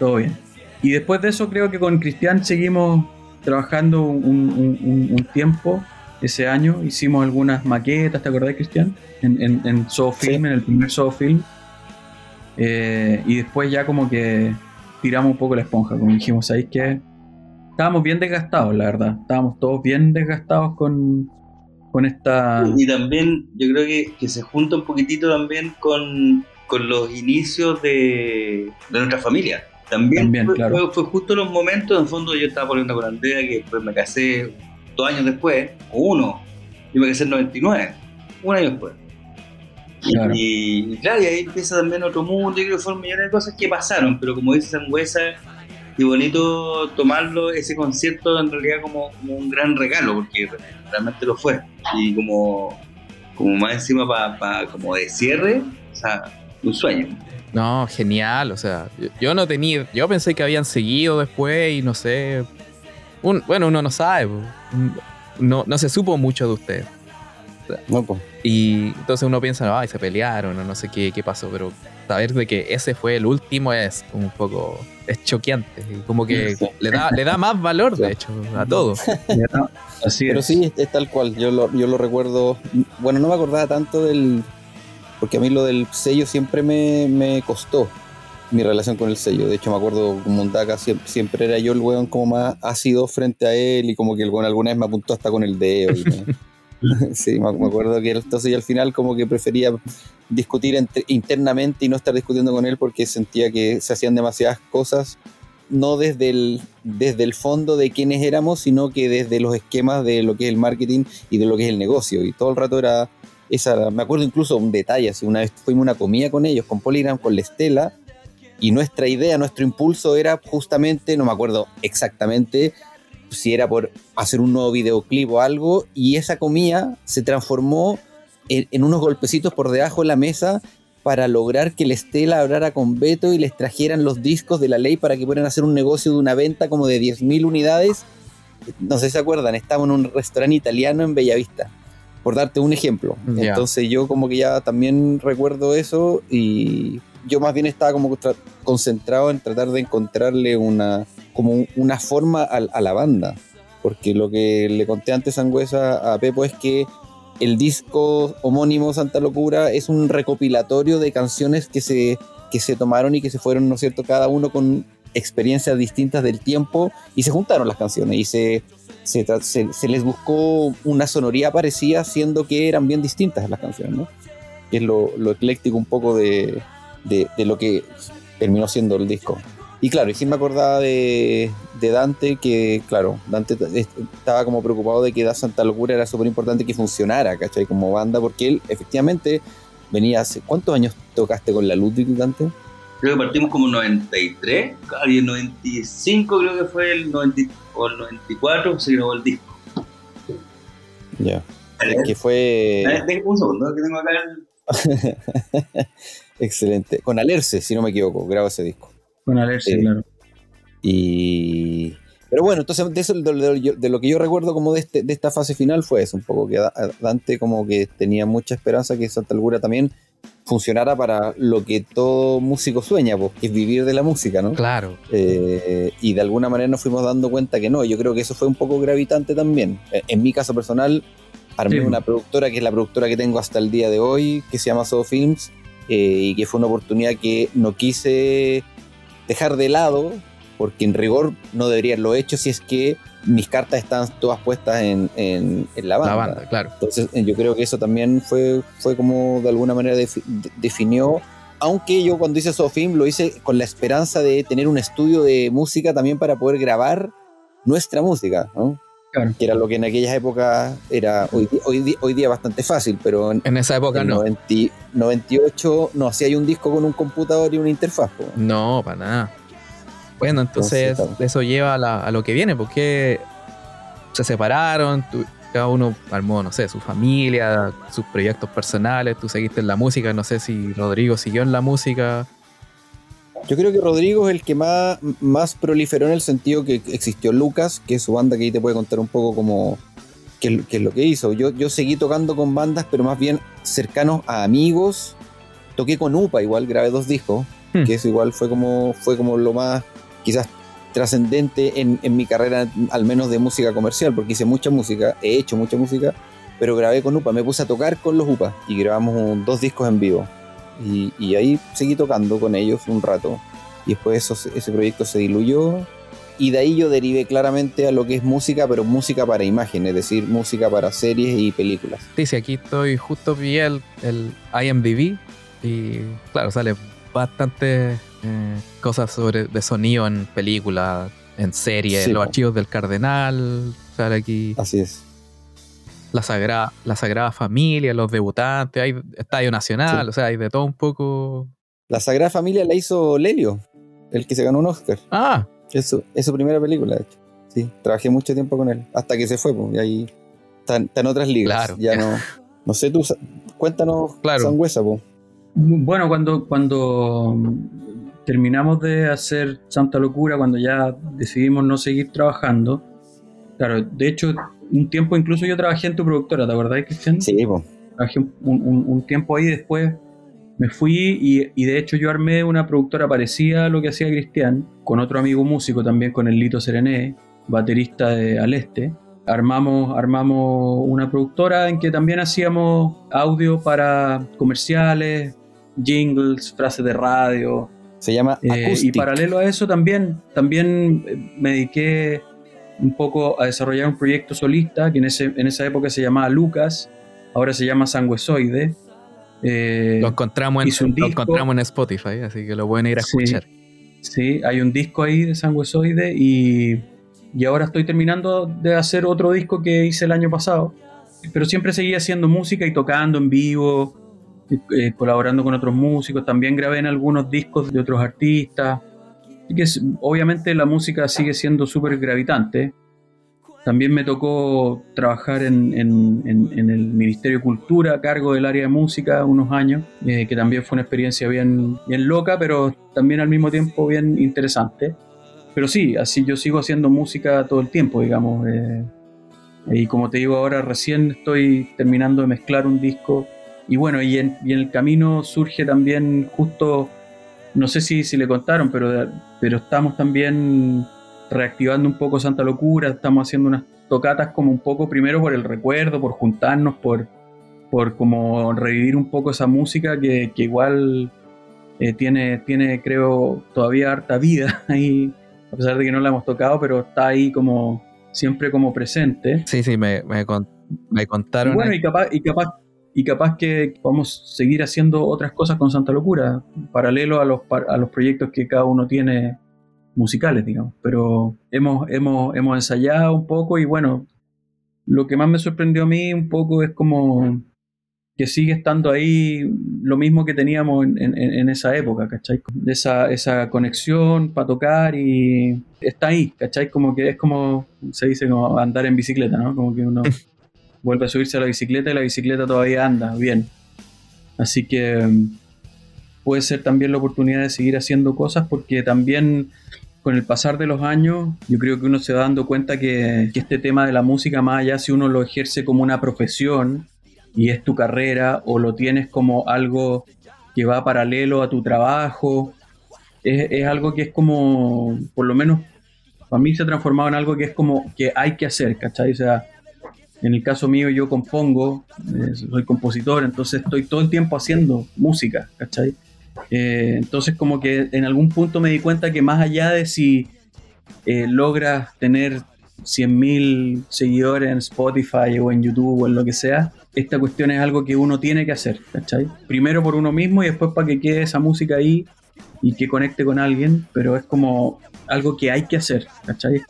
todo bien. Y después de eso creo que con Cristian seguimos trabajando un, tiempo ese año. Hicimos algunas maquetas, ¿te acordás, Cristian? En, en, en en el primer Soho Film. Eh, y después ya como que tiramos un poco la esponja, como dijimos, ahí que estábamos bien desgastados, la verdad. Estábamos todos bien desgastados con, con esta... Y también yo creo que, se junta un poquitito también con, los inicios de, nuestra familia. También, fue, fue, justo los momentos, en el fondo yo estaba poniendo con Andrea que después me casé dos años después, o uno, y me casé en 99, un año después. Y, claro, y ahí empieza también otro mundo, y creo que fueron millones de cosas que pasaron, pero como dice Sangüesa, y bonito tomarlo, ese concierto en realidad como, como un gran regalo, porque realmente lo fue. Y como, como más encima para como de cierre, o sea, un sueño. No, genial, o sea, yo, no tenía, yo pensé que habían seguido después y no sé, un, bueno, uno no sabe, no, no se supo mucho de ustedes. Y entonces uno piensa, ay, se pelearon o no sé qué, qué pasó, pero saber de que ese fue el último es un poco es choqueante, como que le, da, le da más valor, de hecho, a todo. Así Pero sí, es tal cual, yo lo, yo lo recuerdo, bueno, no me acordaba tanto del, porque a mí lo del sello siempre me, me costó mi relación con el sello, de hecho me acuerdo como Mundaka siempre, siempre era yo el weón como más ácido frente a él y como que el weón alguna vez me apuntó hasta con el dedo. sí, me, acuerdo que entonces y al final como que prefería discutir internamente y no estar discutiendo con él porque sentía que se hacían demasiadas cosas, no desde el, desde el fondo de quiénes éramos, sino que desde los esquemas de lo que es el marketing y de lo que es el negocio. Y todo el rato era esa, me acuerdo incluso un detalle, así, una vez fuimos una comida con ellos, con Polygram, con la Estela, y nuestra idea, nuestro impulso era justamente, no me acuerdo exactamente, si era por hacer un nuevo videoclip o algo, y esa comida se transformó en, unos golpecitos por debajo de la mesa para lograr que la Estela hablara con Beto y les trajeran los discos de la ley para que pudieran hacer un negocio de una venta como de 10.000 unidades. No sé si se acuerdan, estábamos en un restaurante italiano en Bellavista, por darte un ejemplo. Entonces yo como que ya también recuerdo eso y yo más bien estaba como concentrado en tratar de encontrarle una, como una forma a, la banda. Porque lo que le conté antes a a Pepo es que el disco homónimo Santa Locura es un recopilatorio de canciones que se, que se tomaron y que se fueron, ¿no es cierto?, cada uno con experiencias distintas del tiempo y se juntaron las canciones y se, se, les buscó una sonoría parecida, siendo que eran bien distintas las canciones, ¿no? Que es lo, lo ecléctico un poco de, de, de lo que terminó siendo el disco. Y claro, y sí me acordaba de, Dante, que claro, Dante estaba como preocupado de que Da Santa Locura era súper importante que funcionara, ¿cachai? Como banda, porque él efectivamente venía hace... ¿Cuántos años tocaste con la Ludwig, Dante? Creo que partimos como 93, y el 95 creo que fue el, 90, o el 94 se grabó el disco. Ya. Que fue... Un segundo, que tengo acá Excelente. Con Alerce, si no me equivoco, grabó ese disco. Con Alerce, claro. Y, pero bueno, entonces de, eso, de, lo que yo recuerdo como de, este, de esta fase final fue eso, un poco que Dante como que tenía mucha esperanza que Santa Algura también funcionara para lo que todo músico sueña, pues, que es vivir de la música, ¿no? Claro. Eh, y de alguna manera nos fuimos dando cuenta que no, yo creo que eso fue un poco gravitante también. En mi caso personal, armé una productora que es la productora que tengo hasta el día de hoy, que se llama Soul Films, eh, y que fue una oportunidad que no quise dejar de lado, porque en rigor no debería haberlo hecho si es que mis cartas están todas puestas en, la banda. La banda, claro. Entonces eh, yo creo que eso también fue, fue como de alguna manera definió, aunque yo cuando hice Sofim lo hice con la esperanza de tener un estudio de música también para poder grabar nuestra música, ¿no? Claro. Que era lo que en aquellas épocas era hoy, hoy, hoy día bastante fácil, pero en, esa época en no. 98 no hacía un disco con un computador y una interfaz. No, para nada. Bueno, entonces eso lleva a, lo que viene, porque se separaron, cada uno armó, no sé, su familia, sus proyectos personales, tú seguiste en la música, no sé si Rodrigo siguió en la música. Yo creo que Rodrigo es el que más, más proliferó en el sentido que existió Lucas, que es su banda que ahí te puede contar un poco como qué, es lo que hizo. Yo, yo seguí tocando con bandas, pero más bien cercanos a amigos. Toqué con UPA igual, grabé dos discos, hmm. que eso igual fue como, fue como lo más quizás trascendente en, mi carrera, al menos de música comercial, porque hice mucha música, he hecho mucha música, pero grabé con UPA, me puse a tocar con los UPA y grabamos dos discos en vivo. Y, ahí seguí tocando con ellos un rato. Y después ese proyecto se diluyó. Y de ahí yo derivé claramente a lo que es música, pero música para imagen, es decir, música para series y películas. Sí, sí, aquí estoy justo vi el, el IMDb y claro, sale bastante eh, cosas sobre de sonido en películas, en series, los archivos del Cardenal, sale aquí. Así es. La Sagrada, la Sagrada Familia, los debutantes, hay Estadio Nacional, o sea, hay de todo un poco. La Sagrada Familia la hizo Lelio, el que se ganó un Oscar. Ah. Es su, es su primera película, de hecho. Sí, trabajé mucho tiempo con él, hasta que se fue, pues, y ahí está, en otras ligas. Claro. Ya no. No sé, tú, cuéntanos, claro. Sangüesa, pues. Bueno, cuando, cuando terminamos de hacer Santa Locura, cuando ya decidimos no seguir trabajando, claro, de hecho, un tiempo incluso yo trabajé en tu productora, ¿te acordás, Cristian? Sí. Trabajé un, tiempo ahí, después me fui y, de hecho yo armé una productora parecida a lo que hacía Cristian, con otro amigo músico también, con el Lito Serené, baterista de Al Este. Armamos, armamos una productora en que también hacíamos audio para comerciales, jingles, frases de radio. Se llama eh, Y paralelo a eso también, también me dediqué un poco a desarrollar un proyecto solista que en, ese, en esa época se llamaba Lucas, ahora se llama Sanguesoide. Eh, lo, encontramos en, lo encontramos en Spotify, así que lo pueden ir a escuchar. Sí, hay un disco ahí de Sanguesoide y, y ahora estoy terminando de hacer otro disco que hice el año pasado. Pero siempre seguí haciendo música y tocando en vivo, eh, colaborando con otros músicos, también grabé en algunos discos de otros artistas. Y que obviamente la música sigue siendo súper gravitante. También me tocó trabajar en, el Ministerio de Cultura a cargo del área de música unos años, eh, que también fue una experiencia bien, bien loca, pero también al mismo tiempo bien interesante. Pero sí, así yo sigo haciendo música todo el tiempo, digamos. Eh, y como te digo ahora, recién estoy terminando de mezclar un disco y bueno, y en, el camino surge también justo, no sé si, si le contaron, pero, pero estamos también reactivando un poco Santa Locura, estamos haciendo unas tocatas como un poco primero por el recuerdo, por juntarnos, por, por como revivir un poco esa música que, igual eh, tiene, tiene, creo, todavía harta vida ahí, a pesar de que no la hemos tocado, pero está ahí como siempre como presente. Sí, sí, me, me, me contaron. Y bueno, y capaz, y capaz y capaz que a seguir haciendo otras cosas con Santa Locura, paralelo a los, a los proyectos que cada uno tiene musicales, digamos. Pero hemos, hemos, hemos ensayado un poco y bueno, lo que más me sorprendió a mí un poco es como que sigue estando ahí lo mismo que teníamos en, esa época, ¿cachai? Esa, esa conexión para tocar y está ahí, ¿cachai? Como que es como, se dice, como andar en bicicleta, ¿no? Como que uno vuelve a subirse a la bicicleta y la bicicleta todavía anda bien. Así que mm, puede ser también la oportunidad de seguir haciendo cosas porque también con el pasar de los años, yo creo que uno se va dando cuenta que, que este tema de la música, más allá si uno lo ejerce como una profesión y es tu carrera, o lo tienes como algo que va paralelo a tu trabajo, es, es algo que es como, por lo menos para mí se ha transformado en algo que es como que hay que hacer, ¿cachai? O sea, en el caso mío yo compongo, eh, soy compositor, entonces estoy todo el tiempo haciendo música, ¿cachai? Eh, entonces como que en algún punto me di cuenta que más allá de si eh, logras tener 100.000 seguidores en Spotify o en YouTube o en lo que sea, esta cuestión es algo que uno tiene que hacer, ¿cachai? Primero por uno mismo y después para que quede esa música ahí y que conecte con alguien, pero es como algo que hay que hacer, ¿cachai?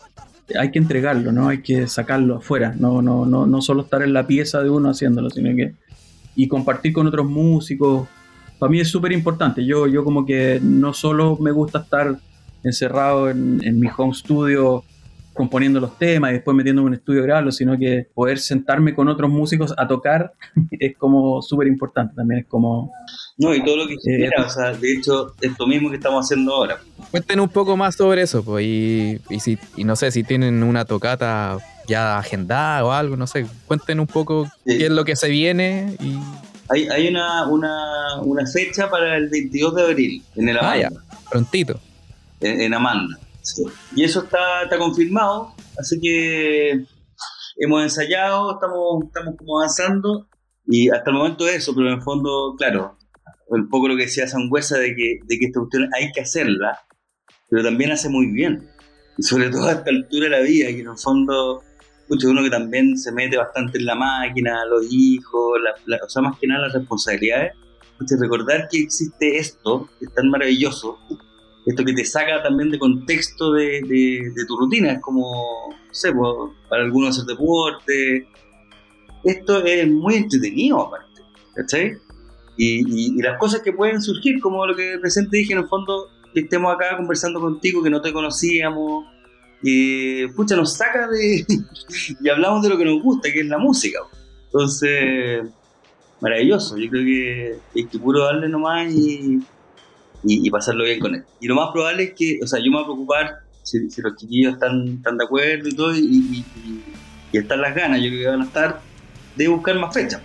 Hay que entregarlo, ¿no? Hay que sacarlo afuera, no, no, no, no solo estar en la pieza de uno haciéndolo, sino que... Y compartir con otros músicos, para mí es súper importante. Yo, yo como que no solo me gusta estar encerrado en, en mi home studio componiendo los temas y después metiéndome en un estudio grabando, sino que poder sentarme con otros músicos a tocar es como súper importante también, es como... No, y todo lo que quiera, o sea, de hecho, es lo mismo que estamos haciendo ahora. Cuéntenos un poco más sobre eso, pues, y, y, si, y no sé si tienen una tocata ya agendada o algo, no sé, cuenten un poco Sí. qué es lo que se viene y... Hay, hay una, una, una fecha para el 22 de abril en el Ah, Amanda. ya, prontito. en, en Amanda. Sí. Y eso está, está confirmado, así que hemos ensayado, estamos, estamos como avanzando y hasta el momento eso, pero en el fondo, claro, un poco lo que decía Sangüesa de que, de que esta cuestión hay que hacerla, pero también hace muy bien. Y sobre todo a esta altura de la vida, que en el fondo, mucho uno que también se mete bastante en la máquina, los hijos, la- la- o sea, más que nada las responsabilidades. Pucha, recordar que existe esto, que es tan maravilloso, esto que te saca también de contexto de, de- de tu rutina, es como, no sé, pues, para algunos hacer deporte. Esto es muy entretenido aparte, ¿cachai? Y, y- y las cosas que pueden surgir, como lo que recién te dije, en el fondo, que estemos acá conversando contigo, que no te conocíamos, y pucha, nos saca de... y hablamos de lo que nos gusta, que es la música. Entonces, maravilloso, yo creo que hay que puro darle nomás y, y, y pasarlo bien con él. Y lo más probable es que, o sea, yo me voy a preocupar si, si los chiquillos están, están de acuerdo y todo, y, y, y- y están las ganas, yo creo que van a estar, de buscar más fechas.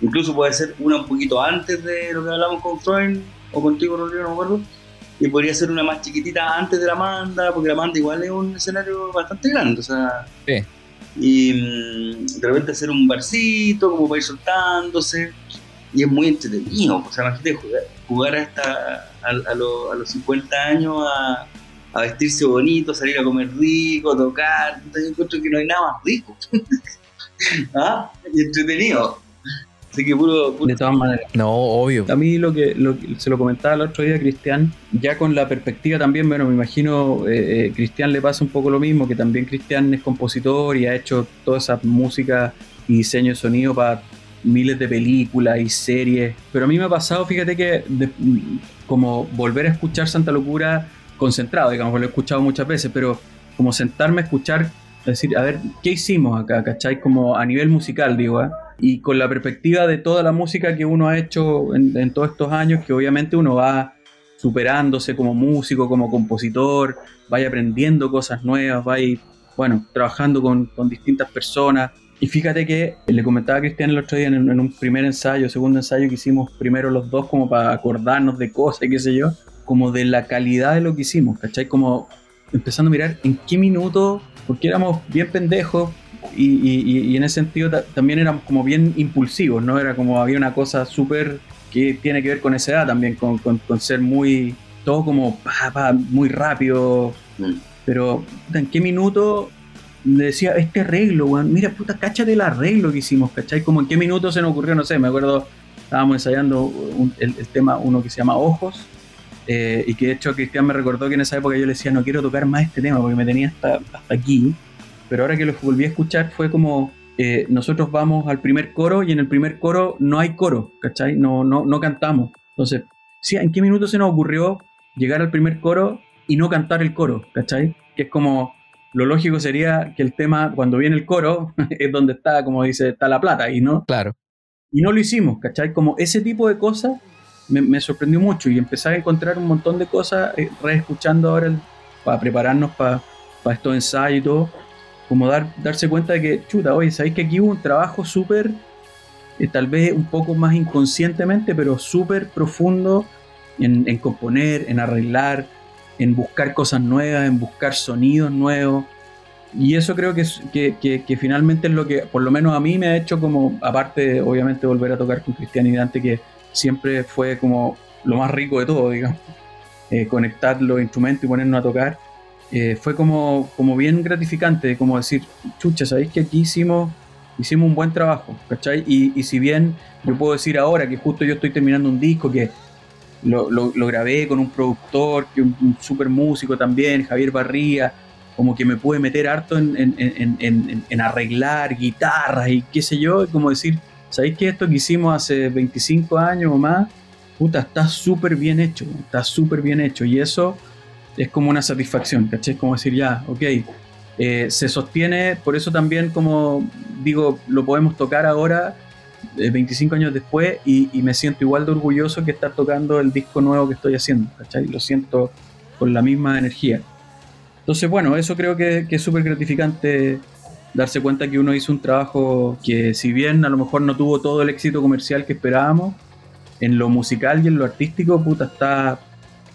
Incluso puede ser una un poquito antes de lo que hablamos con Freud o contigo, Rodrigo, no me acuerdo. Y podría ser una más chiquitita antes de la Manda, porque la Manda igual es un escenario bastante grande, o sea. Sí. Y mm, de repente hacer un barcito, como para ir soltándose. Y es muy entretenido, o sea, imagínate jugar, jugar hasta a, a, los- a los 50 años a, a vestirse bonito, salir a comer rico, tocar. Yo encuentro que no hay nada más rico. ¿Ah? Y entretenido. Así que puro, puro De todas maneras. No, obvio. A mí lo que, lo que- se lo comentaba el otro día a Cristian, ya con la perspectiva también, bueno, me imagino eh, eh, Cristian le pasa un poco lo mismo, que también Cristian es compositor y ha hecho toda esa música y diseño de sonido para miles de películas y series. Pero a mí me ha pasado, fíjate que como volver a escuchar Santa Locura concentrado, digamos, lo he escuchado muchas veces, pero como sentarme a escuchar, decir, a ver, ¿qué hicimos acá? ¿Cachai? Como a nivel musical, digo, ¿eh? y con la perspectiva de toda la música que uno ha hecho en, en todos estos años, que obviamente uno va superándose como músico, como compositor, vaya aprendiendo cosas nuevas, vaya, bueno, trabajando con, con distintas personas. Y fíjate que le comentaba a Cristian el otro día en, en un primer ensayo, segundo ensayo que hicimos primero los dos como para acordarnos de cosas qué sé yo, como de la calidad de lo que hicimos, ¿cachai? Como empezando a mirar en qué minuto, porque éramos bien pendejos, y, y- en ese sentido ta- también éramos como bien impulsivos, ¿no? Era como había una cosa súper que tiene que ver con esa edad también, con, con- con ser muy, todo como pa, pa, muy rápido, Mm. pero ¿en qué minuto le decía, este arreglo, weón, mira, puta, cáchate el arreglo que hicimos, ¿cachai? Como en qué minuto se nos ocurrió, no sé, me acuerdo, estábamos ensayando el, tema, uno que se llama Ojos, eh, y que de hecho Cristian me recordó que en esa época yo le decía, no quiero tocar más este tema porque me tenía hasta, hasta aquí, pero ahora que lo volví a escuchar fue como, eh, nosotros vamos al primer coro y en el primer coro no hay coro, ¿cachai? No, no, no cantamos. Entonces, sí, ¿en qué minuto se nos ocurrió llegar al primer coro y no cantar el coro, ¿cachai? Que es como, lo lógico sería que el tema, cuando viene el coro, es donde está, como dice, está la plata y no, Claro. y no lo hicimos, ¿cachai? Como ese tipo de cosas me, me sorprendió mucho y empecé a encontrar un montón de cosas, eh, reescuchando ahora el, para prepararnos para estos ensayos y todo, como dar, darse cuenta de que, chuta, oye, sabéis que aquí hubo un trabajo súper, eh, tal vez un poco más inconscientemente, pero súper profundo en, en componer, en arreglar, en buscar cosas nuevas, en buscar sonidos nuevos. Y eso creo que, que, que, finalmente es lo que, por lo menos a mí me ha hecho como, aparte obviamente volver a tocar con Cristian y Dante, que siempre fue como lo más rico de todo, digamos, eh, conectar los instrumentos y ponernos a tocar, eh, fue como, como bien gratificante, como decir, chucha, ¿sabéis que aquí hicimos, hicimos un buen trabajo? ¿Cachai? Y, y si bien yo puedo decir ahora que justo yo estoy terminando un disco que lo, lo, grabé con un productor, que un, un super músico también, Javier Barría, como que me pude meter harto en, arreglar guitarras y qué sé yo, como decir, ¿sabéis que esto que hicimos hace 25 años o más? Puta, está súper bien hecho, está súper bien hecho y eso es como una satisfacción, ¿caché? Es como decir, ya, ok, eh, se sostiene, por eso también como digo, lo podemos tocar ahora, 25 eh, años después, y, y, me siento igual de orgulloso que estar tocando el disco nuevo que estoy haciendo, ¿cachai? Lo siento con la misma energía. Entonces, bueno, eso creo que, es súper gratificante darse cuenta que uno hizo un trabajo que si bien a lo mejor no tuvo todo el éxito comercial que esperábamos, en lo musical y en lo artístico, puta, está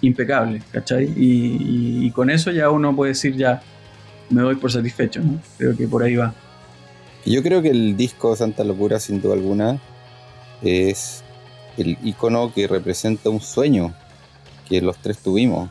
impecable, ¿cachai? Y, con eso ya uno puede decir ya, me doy por satisfecho, ¿no? Creo que por ahí va. Yo creo que el disco Santa Locura, sin duda alguna, es el icono que representa un sueño que los tres tuvimos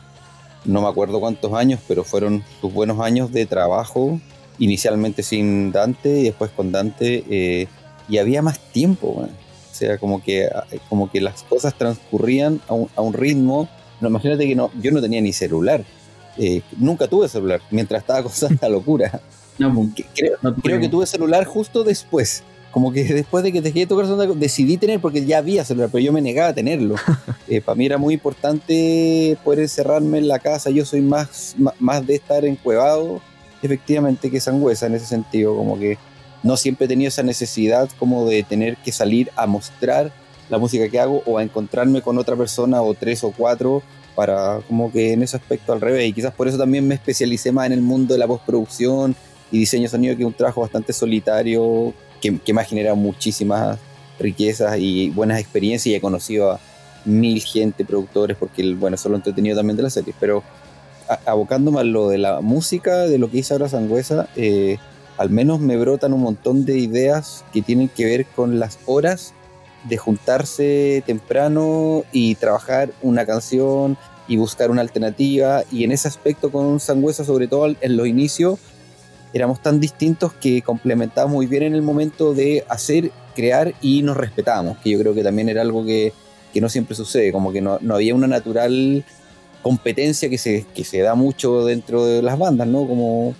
no me acuerdo cuántos años, pero fueron sus buenos años de trabajo, inicialmente sin Dante y después con Dante, eh, y había más tiempo, o sea, como que, como que las cosas transcurrían a un, a un ritmo. No, imagínate que no, yo no tenía ni celular, eh, nunca tuve celular, mientras estaba con esta locura. No, pues, creo, creo que tuve celular justo después. Como que después de que dejé de tocar decidí tener, porque ya había celular, pero yo me negaba a tenerlo. Eh, para mí era muy importante poder encerrarme en la casa, yo soy más, más de estar encuevado, efectivamente, que sangüesa en ese sentido, como que no siempre he tenido esa necesidad como de tener que salir a mostrar la música que hago o a encontrarme con otra persona o tres o cuatro para como que en ese aspecto al revés. Y quizás por eso también me especialicé más en el mundo de la postproducción y diseño de sonido que es un trabajo bastante solitario que, me ha generado muchísimas riquezas y buenas experiencias y he conocido a mil gente, productores, porque bueno, eso lo he entretenido también de la serie, pero abocándome a lo de la música, de lo que hizo ahora Sangüesa, eh, al menos me brotan un montón de ideas que tienen que ver con las horas de juntarse temprano y trabajar una canción y buscar una alternativa. Y en ese aspecto con Sangüesa, sobre todo en los inicios, éramos tan distintos que complementábamos muy bien en el momento de hacer, crear y nos respetábamos, que yo creo que también era algo que, que no siempre sucede, como que no, no, había una natural competencia que se, que se da mucho dentro de las bandas, ¿no? Como,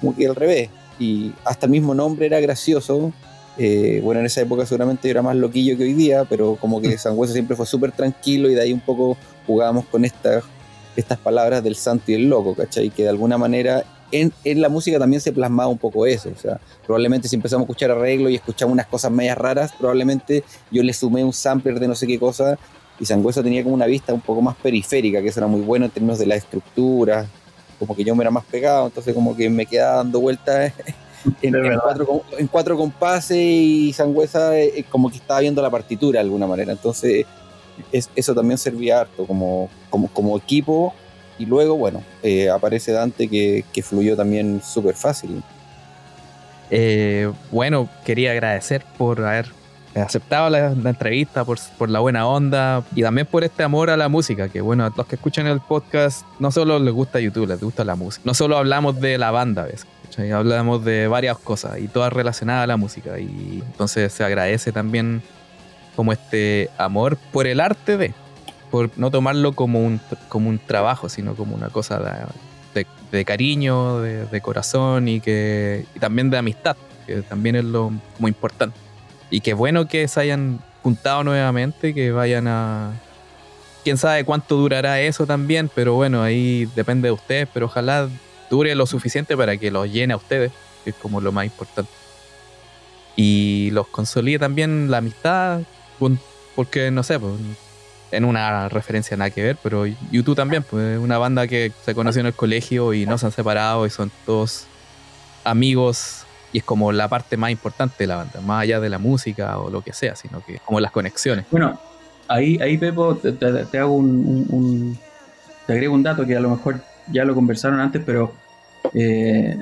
como que al revés. Y hasta el mismo nombre era gracioso. Eh, bueno, en esa época seguramente era más loquillo que hoy día, pero como que Sangüesa siempre fue súper tranquilo y de ahí un poco jugábamos con estas, estas palabras del santo y el loco, ¿cachai? Que de alguna manera en, la música también se plasmaba un poco eso. O sea, probablemente si empezamos a escuchar arreglo y escuchamos unas cosas medias raras, probablemente yo le sumé un sampler de no sé qué cosa y Sangüesa tenía como una vista un poco más periférica, que eso era muy bueno en términos de la estructura, como que yo me era más pegado, entonces como que me quedaba dando vueltas en, cuatro, compases y Sangüesa eh, eh, como que estaba viendo la partitura de alguna manera, entonces eso también servía harto como, como, como equipo y luego, bueno, eh, aparece Dante que, fluyó también súper fácil. Eh, bueno, quería agradecer por haber aceptado la, entrevista, por, la buena onda y también por este amor a la música, que bueno, a los que escuchan el podcast no solo les gusta YouTube, les gusta la música. No solo hablamos de la banda, ¿ves? Hablamos de varias cosas y todas relacionadas a la música y entonces se agradece también como este amor por el arte de por no tomarlo como un, como un trabajo, sino como una cosa de, cariño, de, corazón y, que, también de amistad, que también es lo muy importante. Y qué bueno que se hayan juntado nuevamente, que vayan a... Quién sabe cuánto durará eso también, pero bueno, ahí depende de ustedes, pero ojalá dure lo suficiente para que los llene a ustedes, que es como lo más importante. Y los consolide también la amistad, porque no sé, pues, en una referencia nada que ver, pero YouTube también, pues una banda que se conoció en el colegio y no se han separado y son todos amigos y es como la parte más importante de la banda, más allá de la música o lo que sea, sino que como las conexiones. Bueno, ahí, ahí Pepo, te, hago un, te agrego un dato que a lo mejor ya lo conversaron antes, pero eh,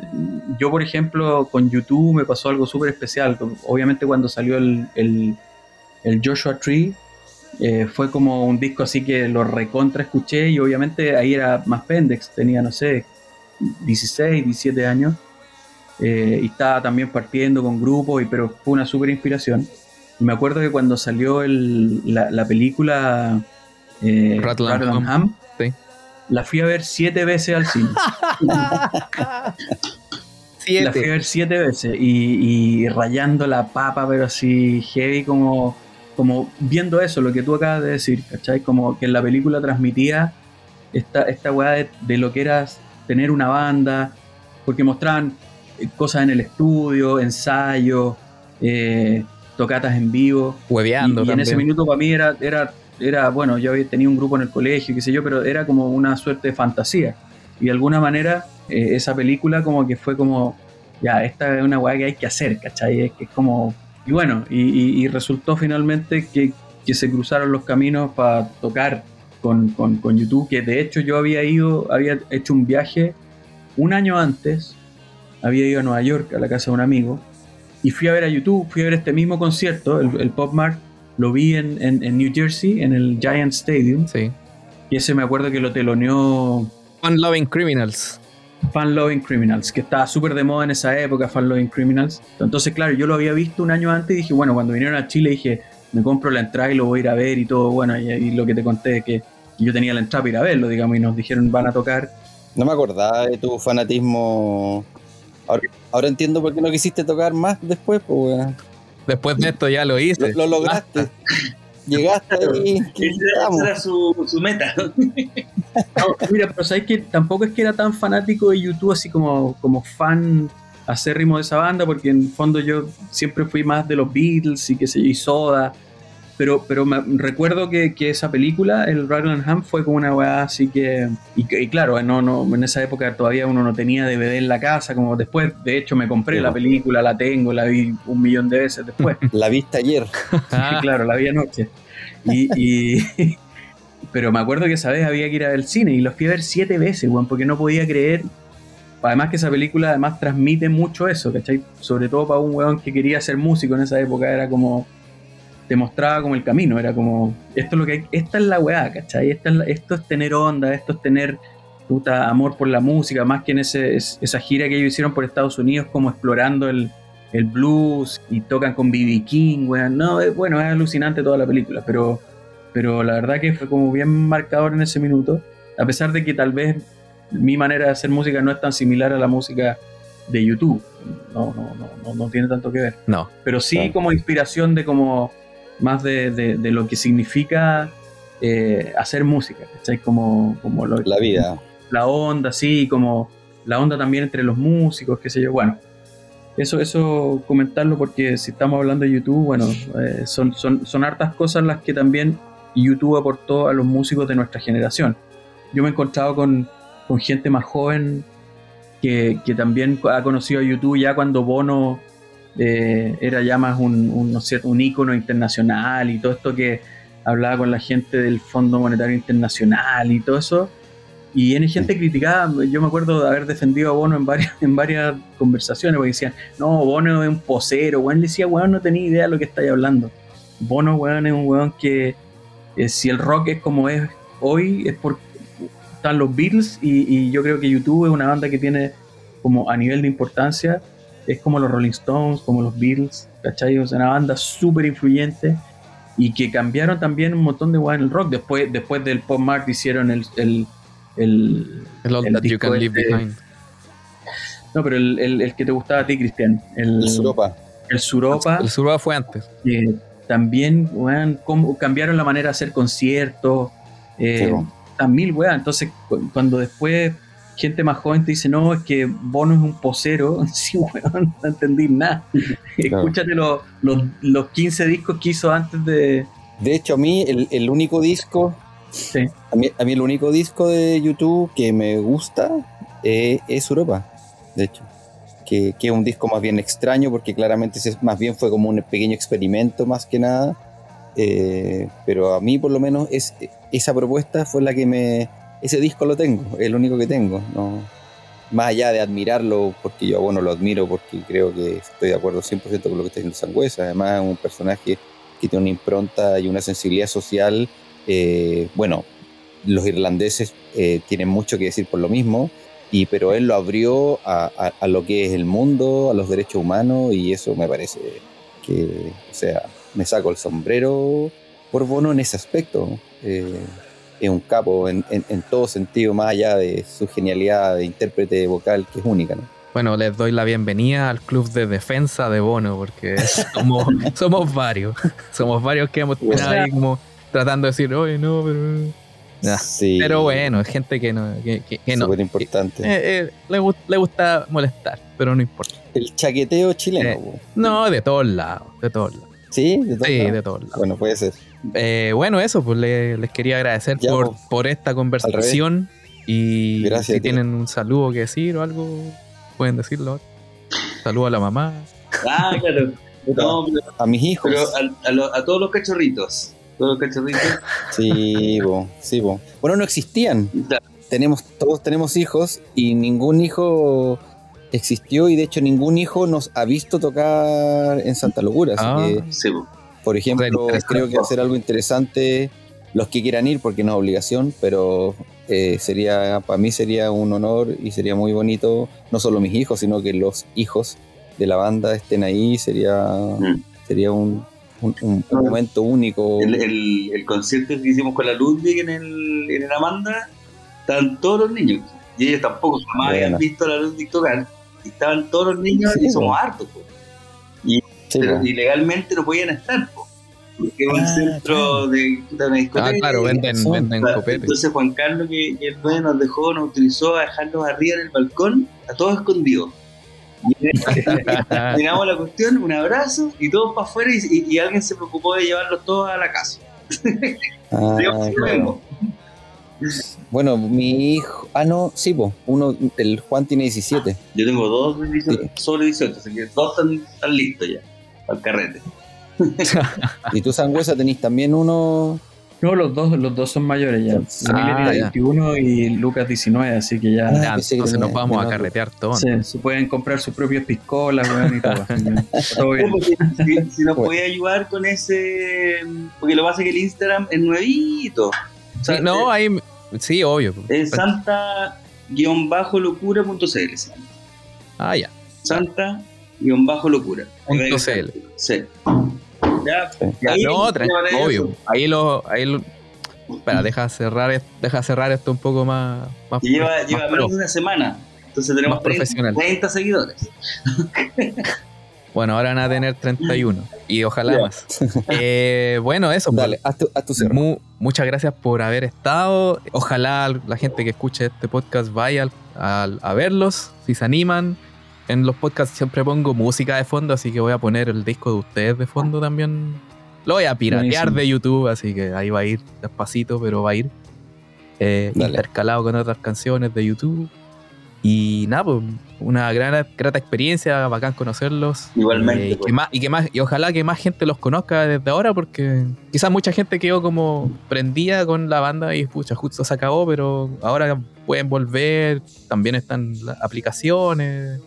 yo, por ejemplo, con YouTube me pasó algo súper especial. Obviamente cuando salió el, el, el Joshua Tree, eh, fue como un disco así que lo recontra escuché y obviamente ahí era más pendex, tenía, no sé, 16, 17 años. Eh, y estaba también partiendo con grupos, y, pero fue una súper inspiración. Y me acuerdo que cuando salió el, la, película eh, Ham, la fui a ver siete veces al cine. La fui a ver siete veces y, y, rayando la papa, pero así heavy como como viendo eso, lo que tú acabas de decir, ¿cachai? Como que en la película transmitía esta, esta weá de, lo que era tener una banda, porque mostraban eh, cosas en el estudio, ensayos, eh, tocatas en vivo. Hueveando. Y, en ese minuto para mí era, era, era, bueno, yo tenía un grupo en el colegio, qué sé yo, pero era como una suerte de fantasía. Y de alguna manera eh, esa película como que fue como, ya, esta es una weá que hay que hacer, ¿cachai? Es, es como y bueno, y, resultó finalmente que, se cruzaron los caminos para tocar con, YouTube, que de hecho yo había ido, había hecho un viaje un año antes, había ido a Nueva York a la casa de un amigo, y fui a ver a YouTube, fui a ver este mismo concierto, el, Pop Mart, lo vi en, New Jersey, en el Giant Stadium. Sí. Y ese me acuerdo que lo teloneó. Fun Loving Criminals. Fan Loving Criminals, que estaba súper de moda en esa época, Fan Loving Criminals. Entonces, claro, yo lo había visto un año antes y dije, bueno, cuando vinieron a Chile dije, me compro la entrada y lo voy a ir a ver y todo, bueno, y, lo que te conté es que yo tenía la entrada para ir a verlo, digamos, y nos dijeron, van a tocar. No me acordaba de tu fanatismo. Ahora, entiendo por qué no quisiste tocar más después, pues, Después de esto ya lo hice. Lo, lograste. Llegaste ahí. Esa era su, su meta. mira, pero sabes que tampoco es que era tan fanático de YouTube, así como, como fan acérrimo de esa banda, porque en el fondo yo siempre fui más de los Beatles y que se y Soda. Pero, pero me, recuerdo que, que, esa película, el Rattle Ham, fue como una weá así que. Y, claro, no, no, en esa época todavía uno no tenía DVD en la casa, como después, de hecho, me compré la película, la tengo, la vi un millón de veces después. La viste ayer. claro, la vi anoche. Y, pero me acuerdo que esa vez había que ir a ver el cine y los fui a ver siete veces, weón, porque no podía creer. Además que esa película además transmite mucho eso, ¿cachai? Sobre todo para un weón que quería ser músico en esa época, era como te mostraba como el camino, era como, esto es lo que hay, esta es la weá, ¿cachai? Esta es esto es tener onda, esto es tener puta amor por la música, más que en ese, esa gira que ellos hicieron por Estados Unidos, como explorando el, blues y tocan con B.B. King, weón. No, es, bueno, es alucinante toda la película, pero, pero la verdad que fue como bien marcador en ese minuto, a pesar de que tal vez mi manera de hacer música no es tan similar a la música de YouTube. No, no, no, no, tiene tanto que ver. No. Pero sí como inspiración de como más de, de, lo que significa eh, hacer música, ¿cachai? Como, como la vida. La onda, sí, como la onda también entre los músicos, qué sé yo. Bueno, eso, eso comentarlo porque si estamos hablando de YouTube, bueno, eh, son, son, son hartas cosas las que también YouTube aportó a los músicos de nuestra generación. Yo me he encontrado con, con gente más joven que, que, también ha conocido a YouTube ya cuando Bono eh, era ya más un, un, un ícono internacional y todo esto que hablaba con la gente del Fondo Monetario Internacional y todo eso. Y hay gente criticada, yo me acuerdo de haber defendido a Bono en varias, en varias conversaciones, porque decían, no, Bono es un posero, weón, le decía, weón, no tenía idea de lo que estáis hablando. Bono, weón, es un weón que eh, si el rock es como es hoy, es porque están los Beatles y, y, yo creo que YouTube es una banda que tiene como a nivel de importancia es como los Rolling Stones, como los Beatles, ¿cachai? O sea, una banda súper influyente y que cambiaron también un montón de weas en el rock. Después, después del Pop Mart hicieron el. El, el, el, That You Can Leave este. Behind. No, pero el, el, que te gustaba a ti, Cristian. El, Suropa. El Suropa. El Suropa fue antes. también, weón, cambiaron la manera de hacer conciertos. Eh, mil, weón. Entonces, cuando después gente más joven te dice, no, es que Bono es un posero. Sí, bueno, no entendí nada. Escúchate los, los, 15 discos que hizo antes de, De hecho, a mí el, el único disco, Sí. a mí, a mí el único disco de YouTube que me gusta eh, es Europa, de hecho. Que, que es un disco más bien extraño porque claramente más bien fue como un pequeño experimento más que nada. Eh, pero a mí por lo menos es, esa propuesta fue la que me... Ese disco lo tengo, es el único que tengo. No, más allá de admirarlo, porque yo bueno lo admiro porque creo que estoy de acuerdo 100% con lo que está diciendo Sangüesa. Además es un personaje que tiene una impronta y una sensibilidad social. eh, bueno, los irlandeses eh, tienen mucho que decir por lo mismo, y, pero él lo abrió a, a- a lo que es el mundo, a los derechos humanos, y eso me parece que, o sea, me saco el sombrero por Bono en ese aspecto. Eh, es un capo en, en- en todo sentido, más allá de su genialidad de intérprete vocal, que es única. ¿no? Bueno, les doy la bienvenida al club de defensa de Bono, porque somos, somos varios. Somos varios que hemos terminado ahí como tratando de decir, oye, no, pero. Ya. Sí, Pero bueno, es gente que no. Que, que- que no. importante. Eh, eh, le, gu- le gusta molestar, pero no importa. el chaqueteo chileno. Eh. No, de todos lados, de todos lados. ¿Sí? ¿De todos Sí, lados? de todos lados. Bueno, puede ser. Eh, bueno, eso, pues le- les quería agradecer Ya, por, pues. por esta conversación. Y Gracias si ti. tienen un saludo que decir o algo, pueden decirlo. Saludo a la mamá. Ah, claro. No, pero, A mis hijos. pero a, a lo- a todos los cachorritos. Todos los cachorritos. Sí, po. Bueno, no existían. Claro. Tenemos, todos tenemos hijos y ningún hijo existió y de hecho ningún hijo nos ha visto tocar en Santa Locura. Así Ah. que, Sí, po. Por ejemplo, creo que hacer algo interesante, los que quieran ir, porque no es obligación, pero eh, sería, para mí sería un honor y sería muy bonito, no solo mis hijos, sino que los hijos de la banda estén ahí, sería, Mm. sería un, un- un- un momento único. El, el, el concierto que hicimos con la Ludwig en el, en el Amanda, estaban todos los niños. Y ellos tampoco jamás habían visto a la Ludwig tocar. Y estaban todos los niños Sí, y somos hartos. po. Sí, Pero ilegalmente no podían estar. po. Porque es un Ah, centro claro. de, de una discoteca. Ah, claro, venden, venden copete. Entonces Juan Carlos, que, que el dueño nos dejó, nos autorizó a dejarlos arriba en el balcón, a todos escondidos. A la cuestión, un abrazo y todos para afuera y, y- y alguien se preocupó de llevarlos todos a la casa. Ah, claro. Bueno, mi hijo. Ah, no, sí, po. Uno, el Juan tiene 17. Yo tengo dos de 18, Sí. sobre 18, así que dos están, están listos ya, el carrete. Y tú, Sangüesa, tenés también uno. No, los dos, los dos son mayores ya. Ah, Emilia tiene ya. 21 y Lucas 19, así que ya Ah, Ya, entonces nos vamos a carretear todo. se, se pueden comprar sus propias piscolas, weón, y todo. bien. Porque si, si nos Bueno. puede ayudar con ese. Porque lo que pasa es que el Instagram es nuevito. O Sí, sea, no, ahí. Sí, obvio. Es santa-locura.cl. se llama. Ah, ya. Santa-locura. Punto CL. Sí. Ya, Sí. ahí- no, obvio. Ahí lo. Ahí lo espera, deja cerrar, deja cerrar esto un poco más. más Y lleva, más lleva menos de una semana. Entonces tenemos Más 30, profesional. 30 seguidores. Bueno, ahora van a tener 31. Y ojalá Ya. más. Eh, bueno, eso. pues. Dale, haz tu, haz tu cierre. Mu- muchas gracias por haber estado. Ojalá la gente que escuche este podcast vaya al- al- a verlos, si se animan. En los podcasts siempre pongo música de fondo, así que voy a poner el disco de ustedes de fondo también. Lo voy a piratear Buenísimo. de YouTube, así que ahí va a ir despacito, pero va a ir. eh, intercalado con otras canciones de YouTube. Y nada, pues una gran, grata experiencia, bacán conocerlos. Igualmente, Eh, y, pues. que más, y, que más, y ojalá que más gente los conozca desde ahora, porque quizás mucha gente quedó como prendida con la banda y pucha, justo se acabó, pero ahora pueden volver, también están las aplicaciones,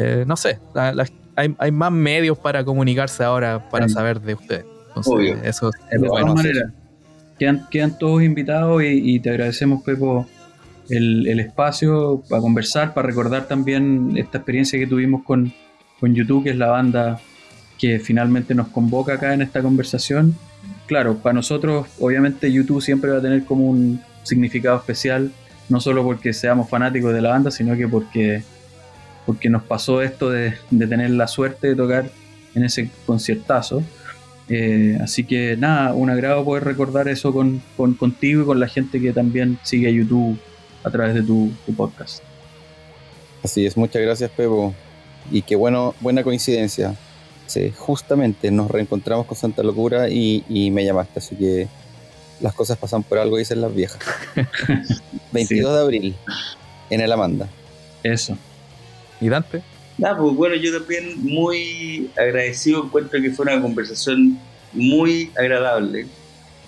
eh, no sé, la- la- hay, hay más medios para comunicarse ahora, para Sí. saber de ustedes. Entonces, Obvio. eso es De bueno. maneras, quedan, quedan todos invitados y, y te agradecemos, Pepo, el, el espacio para conversar, para recordar también esta experiencia que tuvimos con, con YouTube, que es la banda que finalmente nos convoca acá en esta conversación. Claro, para nosotros, obviamente, YouTube siempre va a tener como un significado especial, no solo porque seamos fanáticos de la banda, sino que porque, porque nos pasó esto de, de tener la suerte de tocar en ese conciertazo. Eh, así que nada, un agrado poder recordar eso con, con- contigo y con la gente que también sigue a YouTube a través de tu, tu podcast. Así es, muchas gracias, Pepo. Y qué bueno, buena coincidencia. Sí, justamente nos reencontramos con Santa Locura y, me llamaste, así que las cosas pasan por algo, dicen las viejas. 22 de abril, en el Amanda. Eso. ¿Y Dante? Ah, pues bueno, yo también muy agradecido, encuentro que fue una conversación muy agradable,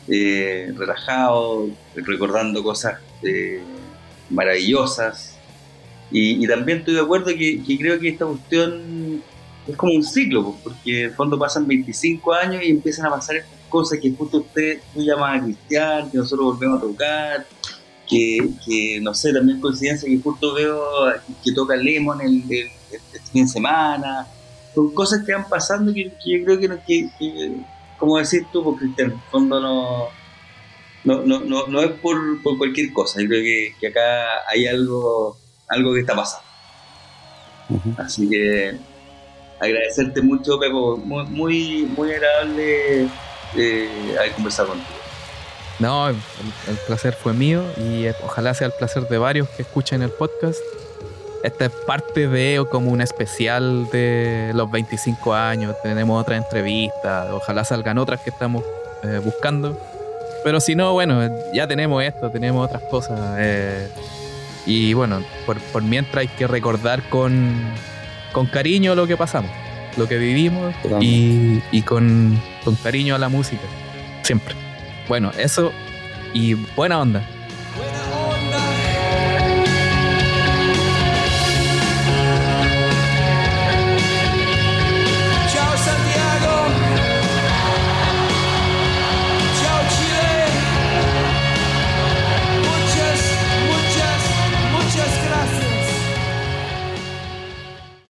eh, relajado, recordando cosas eh, maravillosas. Y, también estoy de acuerdo que, creo que esta cuestión es como un ciclo, pues, porque en el fondo pasan 25 años y empiezan a pasar cosas que justo usted tú llamas a Cristian, que nosotros volvemos a tocar, que, no sé, también coincidencia que justo veo que toca Lemon el, el, fin de semana. Son cosas que van pasando que, yo creo que, que, como decís tú, pues Cristian, en el fondo no, no, no, no, es por, por, cualquier cosa. Yo creo que, que, acá hay algo, algo que está pasando. Así que agradecerte mucho, Pepo. Muy, muy, muy agradable eh, haber conversado contigo. No, el, placer fue mío y ojalá sea el placer de varios que escuchen el podcast. Esta es parte de como un especial de los 25 años. Tenemos otra entrevista. Ojalá salgan otras que estamos eh, buscando. Pero si no, bueno, ya tenemos esto, tenemos otras cosas. Eh, y bueno, por, mientras hay que recordar con, con cariño lo que pasamos, lo que vivimos y, y con, con cariño a la música. Siempre. Bueno, eso y buena onda.